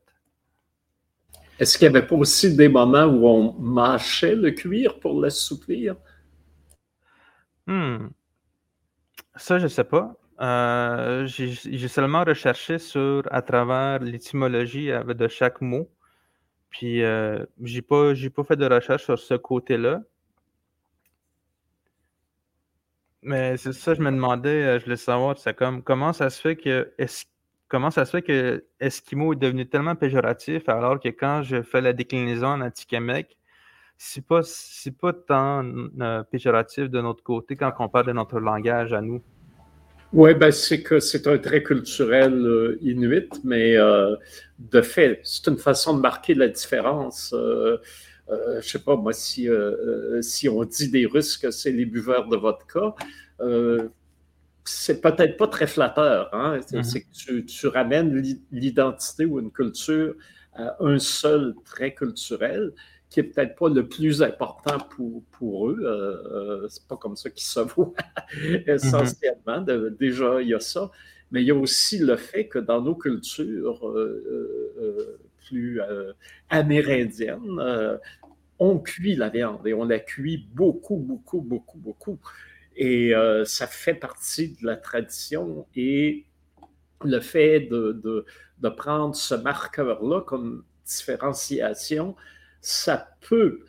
[SPEAKER 2] Est-ce qu'il n'y avait pas aussi des moments où on mâchait le cuir pour l'assouplir?
[SPEAKER 1] Hmm. Ça, je ne sais pas. Euh, j'ai seulement recherché sur à travers l'étymologie de chaque mot. Puis euh, j'ai pas j'ai pas fait de recherche sur ce côté-là. Mais c'est ça, je me demandais, euh, je voulais savoir, c'est comme comment ça se fait que comment ça se fait que Esquimau est devenu tellement péjoratif alors que quand je fais la déclinaison en Atikamekw, c'est pas c'est pas tant euh, péjoratif de notre côté quand on parle de notre langage à nous.
[SPEAKER 2] Oui, ben c'est que c'est un trait culturel euh, inuit, mais de fait, c'est une façon de marquer la différence. Euh, euh, je sais pas, moi, si, euh, si on dit des Russes que c'est les buveurs de vodka, c'est peut-être pas très flatteur. Hein? Mm-hmm. C'est que tu, tu ramènes l'identité ou une culture à un seul trait culturel qui est peut-être pas le plus important pour, pour eux. Euh, c'est pas comme ça qu'ils se voient [laughs] essentiellement. De, déjà, il y a ça. Mais il y a aussi le fait que dans nos cultures euh, euh, plus amérindiennes, on cuit la viande et on la cuit beaucoup, beaucoup, beaucoup, beaucoup. Et ça fait partie de la tradition et le fait de, prendre ce marqueur-là comme différenciation, ça peut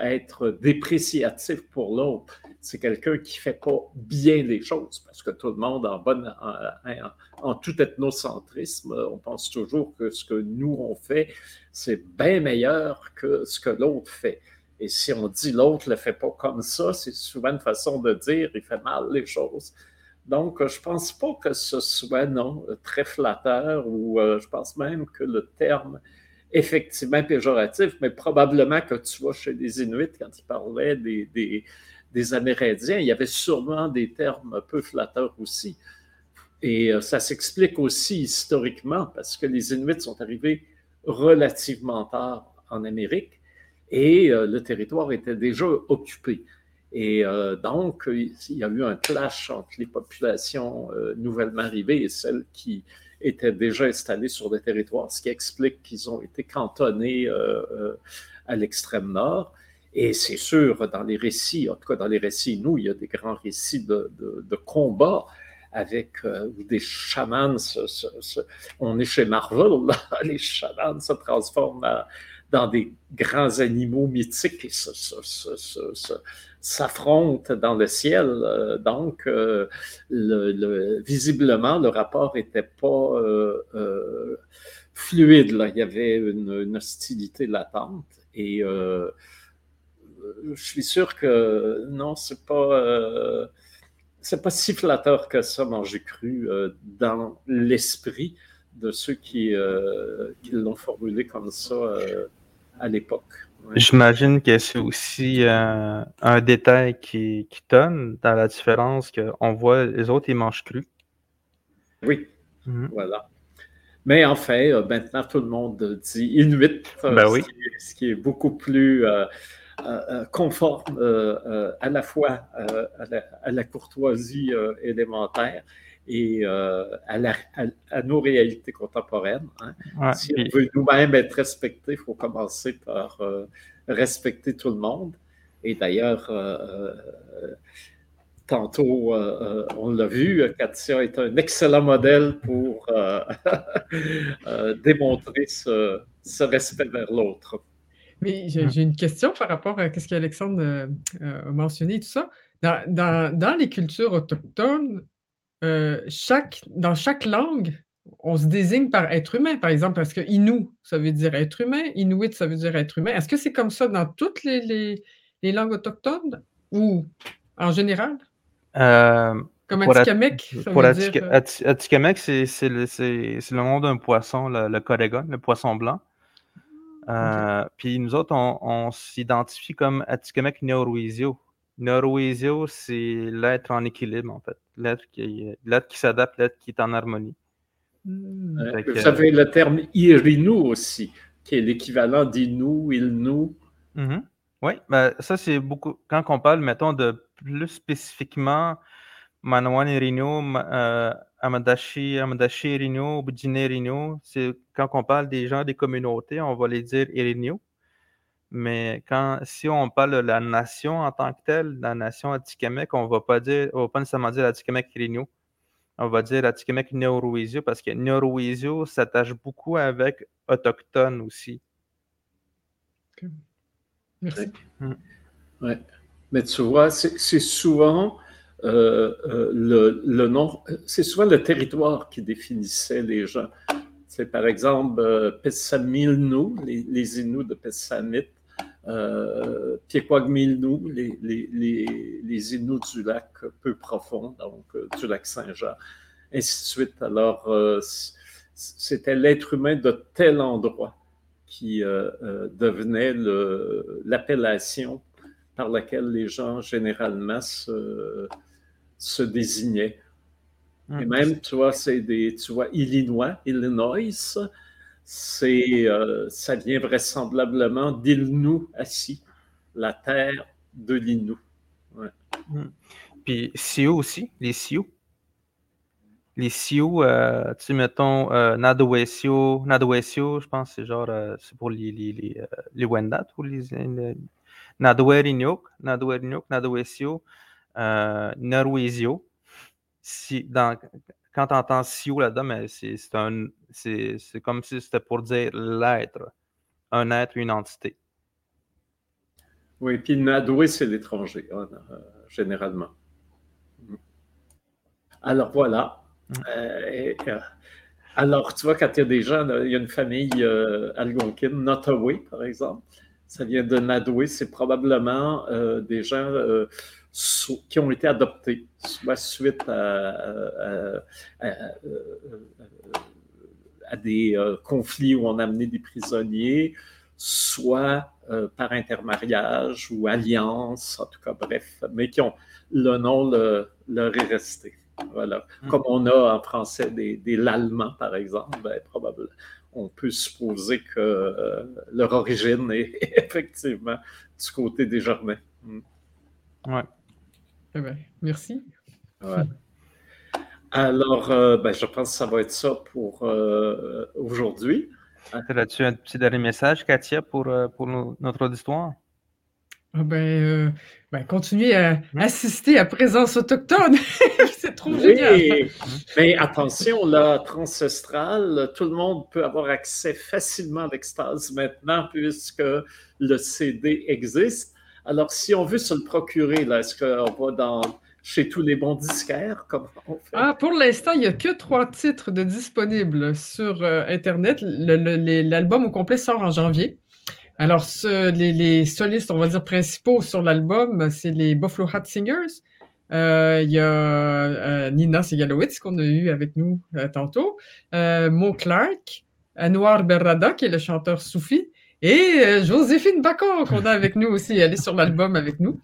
[SPEAKER 2] être dépréciatif pour l'autre. C'est quelqu'un qui ne fait pas bien les choses, parce que tout le monde, en, bonne, en, tout ethnocentrisme, on pense toujours que ce que nous, on fait, c'est bien meilleur que ce que l'autre fait. Et si on dit l'autre ne le fait pas comme ça, c'est souvent une façon de dire il fait mal les choses. Donc, je ne pense pas que ce soit non très flatteur ou euh, je pense même que le terme effectivement péjoratif, mais probablement que tu vois chez les Inuits, quand ils parlaient des, des, Amérindiens, il y avait sûrement des termes un peu flatteurs aussi. Et ça s'explique aussi historiquement parce que les Inuits sont arrivés relativement tard en Amérique et le territoire était déjà occupé. Et donc, il y a eu un clash entre les populations nouvellement arrivées et celles qui étaient déjà installées sur des territoires, ce qui explique qu'ils ont été cantonnés à l'extrême nord. Et c'est sûr, dans les récits, en tout cas dans les récits, nous, il y a des grands récits de, de, combats avec euh, des chamans. on est chez Marvel, [laughs] les chamans se transforment dans des grands animaux mythiques et s'affrontent dans le ciel. Euh, donc, euh, le, visiblement, le rapport n'était pas fluide. Là. Il y avait une, une hostilité latente. Et je suis sûr que non, c'est pas, euh, c'est pas si flatteur que ça, manger cru, euh, dans l'esprit de ceux qui, euh, qui l'ont formulé comme ça à l'époque.
[SPEAKER 1] J'imagine que c'est aussi un détail qui, qui donne dans la différence qu'on voit les autres, ils mangent cru.
[SPEAKER 2] Oui, mhm. voilà. Mais enfin, maintenant, tout le monde dit Inuit,
[SPEAKER 1] ben oui.
[SPEAKER 2] ce, qui est, beaucoup plus euh, euh, conforme euh, à la fois à la, courtoisie élémentaire et à, nos réalités contemporaines. Hein. si on veut nous-mêmes être respectés, il faut commencer par respecter tout le monde. Et d'ailleurs, tantôt, on l'a vu, Katia est un excellent modèle pour [laughs] démontrer ce respect vers l'autre.
[SPEAKER 3] Mais j'ai une question par rapport à ce qu'Alexandre euh, euh, a mentionné, tout ça. Dans, les cultures autochtones, euh, chaque, dans chaque langue, on se désigne par être humain, par exemple, parce que Innu, ça veut dire être humain, Inuit, ça veut dire être humain. Est-ce que c'est comme ça dans toutes les, langues autochtones ou en général? comme Atikamek,
[SPEAKER 1] ça veut dire... Atikamek, c'est le, nom d'un poisson, le, le le poisson blanc. Euh, puis nous autres, on, s'identifie comme Atikamek Neuroisio. Neuroisio, c'est l'être en équilibre, en fait. L'être qui, qui s'adapte, l'être qui est en harmonie.
[SPEAKER 2] Mmh. Vous savez le terme Irinu aussi, qui est l'équivalent d'Inu, Ilnu.
[SPEAKER 1] Mmh oui, ben, ça c'est beaucoup. Quand on parle, mettons, de plus spécifiquement Manawan Irinu, euh, Amadashi, Amadashi Irino, Budine c'est quand on parle des gens des communautés, on va les dire Irinio. Mais quand, si on parle de la nation en tant que telle, la nation Atikamek, on va pas dire, on va pas nécessairement dire Atikamek Irinio. On va dire Atikamek Neuroisio parce que Neuroisio s'attache beaucoup avec autochtone aussi.
[SPEAKER 2] Merci. Ouais. Mais tu vois, c'est souvent euh, euh, le, nom, c'est souvent le territoire qui définissait les gens. C'est par exemple euh, Pessamilnu, les, les Inuits de Pessamit, euh, Piequagmilnu, les, les, les, Inuits du lac peu profond, donc du lac Saint-Jean, ainsi de suite. Alors, c'était l'être humain de tel endroit qui devenait l'appellation par laquelle les gens généralement se, se désignait. Et même, tu vois, c'est des, tu vois, Illinois, Illinois, c'est, euh, ça vient vraisemblablement d'Ilnou assis, la terre de l'Innu.
[SPEAKER 1] Puis Sioux aussi, les Sioux. Les Sioux, euh, tu sais, mettons, euh, Nadowesio, je pense, c'est genre, euh, c'est pour les, les, les, les Wendat ou les. les Nadouerinok, Nadowesio, euh, Norwesio. Si, dans, quand tu entends Sio là-dedans, c'est comme si c'était pour dire l'être, un être, une entité.
[SPEAKER 2] Oui, puis Nadoué, c'est l'étranger, hein, euh, généralement. Alors voilà. Mm. Euh, euh, alors, tu vois, quand il y a des gens, il y a une famille algonquine, Nottaway, par exemple, ça vient de Nadoué, c'est probablement des gens qui ont été adoptés, soit suite à, des euh, conflits où on a amené des prisonniers, soit euh, par intermariage ou alliance, en tout cas, bref, mais qui ont le nom leur est resté. Voilà. Mm. Comme on a en français des, des l'allemand, par exemple, ben, probablement, on peut supposer que euh, leur origine est [laughs] effectivement du côté des Germains. Mm.
[SPEAKER 1] Ouais.
[SPEAKER 3] Eh ben, merci.
[SPEAKER 2] Ouais. Alors, euh, ben, je pense que ça va être ça pour euh, aujourd'hui.
[SPEAKER 1] As-tu un petit dernier message, Katia, pour, pour notre auditoire?
[SPEAKER 3] Ah ben, euh, ben, continuez à mmh. assister à présence autochtone. [laughs] c'est trop génial.
[SPEAKER 2] Mais attention, là, transcestral, tout le monde peut avoir accès facilement à l'extase maintenant puisque le CD existe. Alors, si on veut se le procurer, est-ce qu'on va dans chez tous les bons disquaires? On fait?
[SPEAKER 3] Ah, pour l'instant, il n'y a que trois titres de disponibles sur euh, Internet. L'album au complet sort en janvier. Alors, les, solistes, on va dire, principaux sur l'album, c'est les Buffalo Hat Singers. Euh, il y a euh, Nina Segalowitz qu'on a eu avec nous tantôt, Mo Clark, Anwar Berrada qui est le chanteur soufi, et Joséphine Bacon qu'on a avec nous aussi, elle est sur l'album avec nous.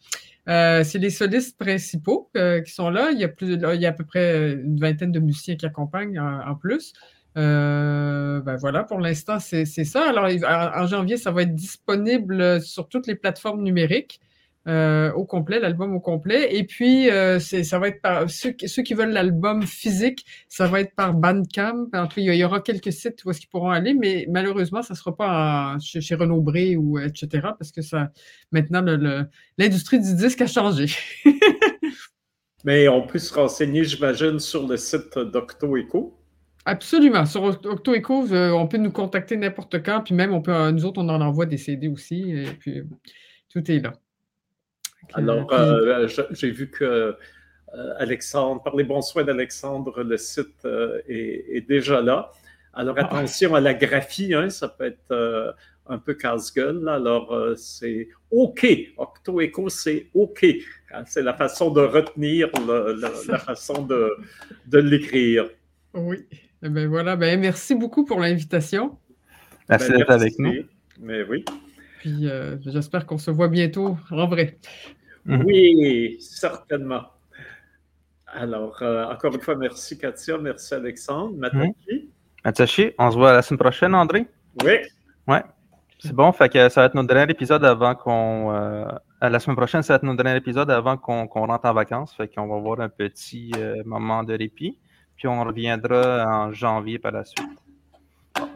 [SPEAKER 3] c'est les solistes principaux qui sont là. Il y, a plus, il y a à peu près une vingtaine de musiciens qui accompagnent en plus. Euh, ben voilà, pour l'instant, c'est ça. Alors, en, janvier, ça va être disponible sur toutes les plateformes numériques euh, au complet, l'album au complet. Et puis, euh, ça va être par ceux, qui veulent l'album physique, ça va être par Bandcamp. En tout il y aura quelques sites où est-ce qu'ils pourront aller, mais malheureusement, ça ne sera pas chez, Renaud Bré ou etc. Parce que ça, maintenant, l'industrie du disque a changé. [laughs]
[SPEAKER 2] mais on peut se renseigner, j'imagine, sur le site d'OctoEcho.
[SPEAKER 3] Absolument. Sur OctoEcho, euh, on peut nous contacter n'importe quand, puis même, on peut, nous autres, on en envoie des CD aussi, et puis tout est là.
[SPEAKER 2] Alors, j'ai vu que Alexandre, par les bons soins d'Alexandre, le site est, déjà là. Alors, ah. attention à la graphie, hein, ça peut être un peu casse-gueule. Alors, c'est OK. OctoEcho, c'est OK. C'est la façon de retenir, la façon de, de l'écrire.
[SPEAKER 3] Oui. Eh ben voilà, ben merci beaucoup pour l'invitation.
[SPEAKER 1] Merci ben, d'être avec nous.
[SPEAKER 2] Mais oui.
[SPEAKER 3] Puis euh, j'espère qu'on se voit bientôt en vrai.
[SPEAKER 2] Mhm. Oui, certainement. Alors, euh, encore une fois, merci Katia, merci Alexandre. Matachi.
[SPEAKER 1] Matachi, on se voit la semaine prochaine, André?
[SPEAKER 2] Oui.
[SPEAKER 1] Ouais. C'est bon, fait que ça va être notre dernier épisode avant qu'on. Euh, la semaine prochaine, ça va être notre dernier épisode avant qu'on rentre en vacances. Fait qu'on va avoir un petit moment de répit puis on reviendra en janvier par la suite. Bon,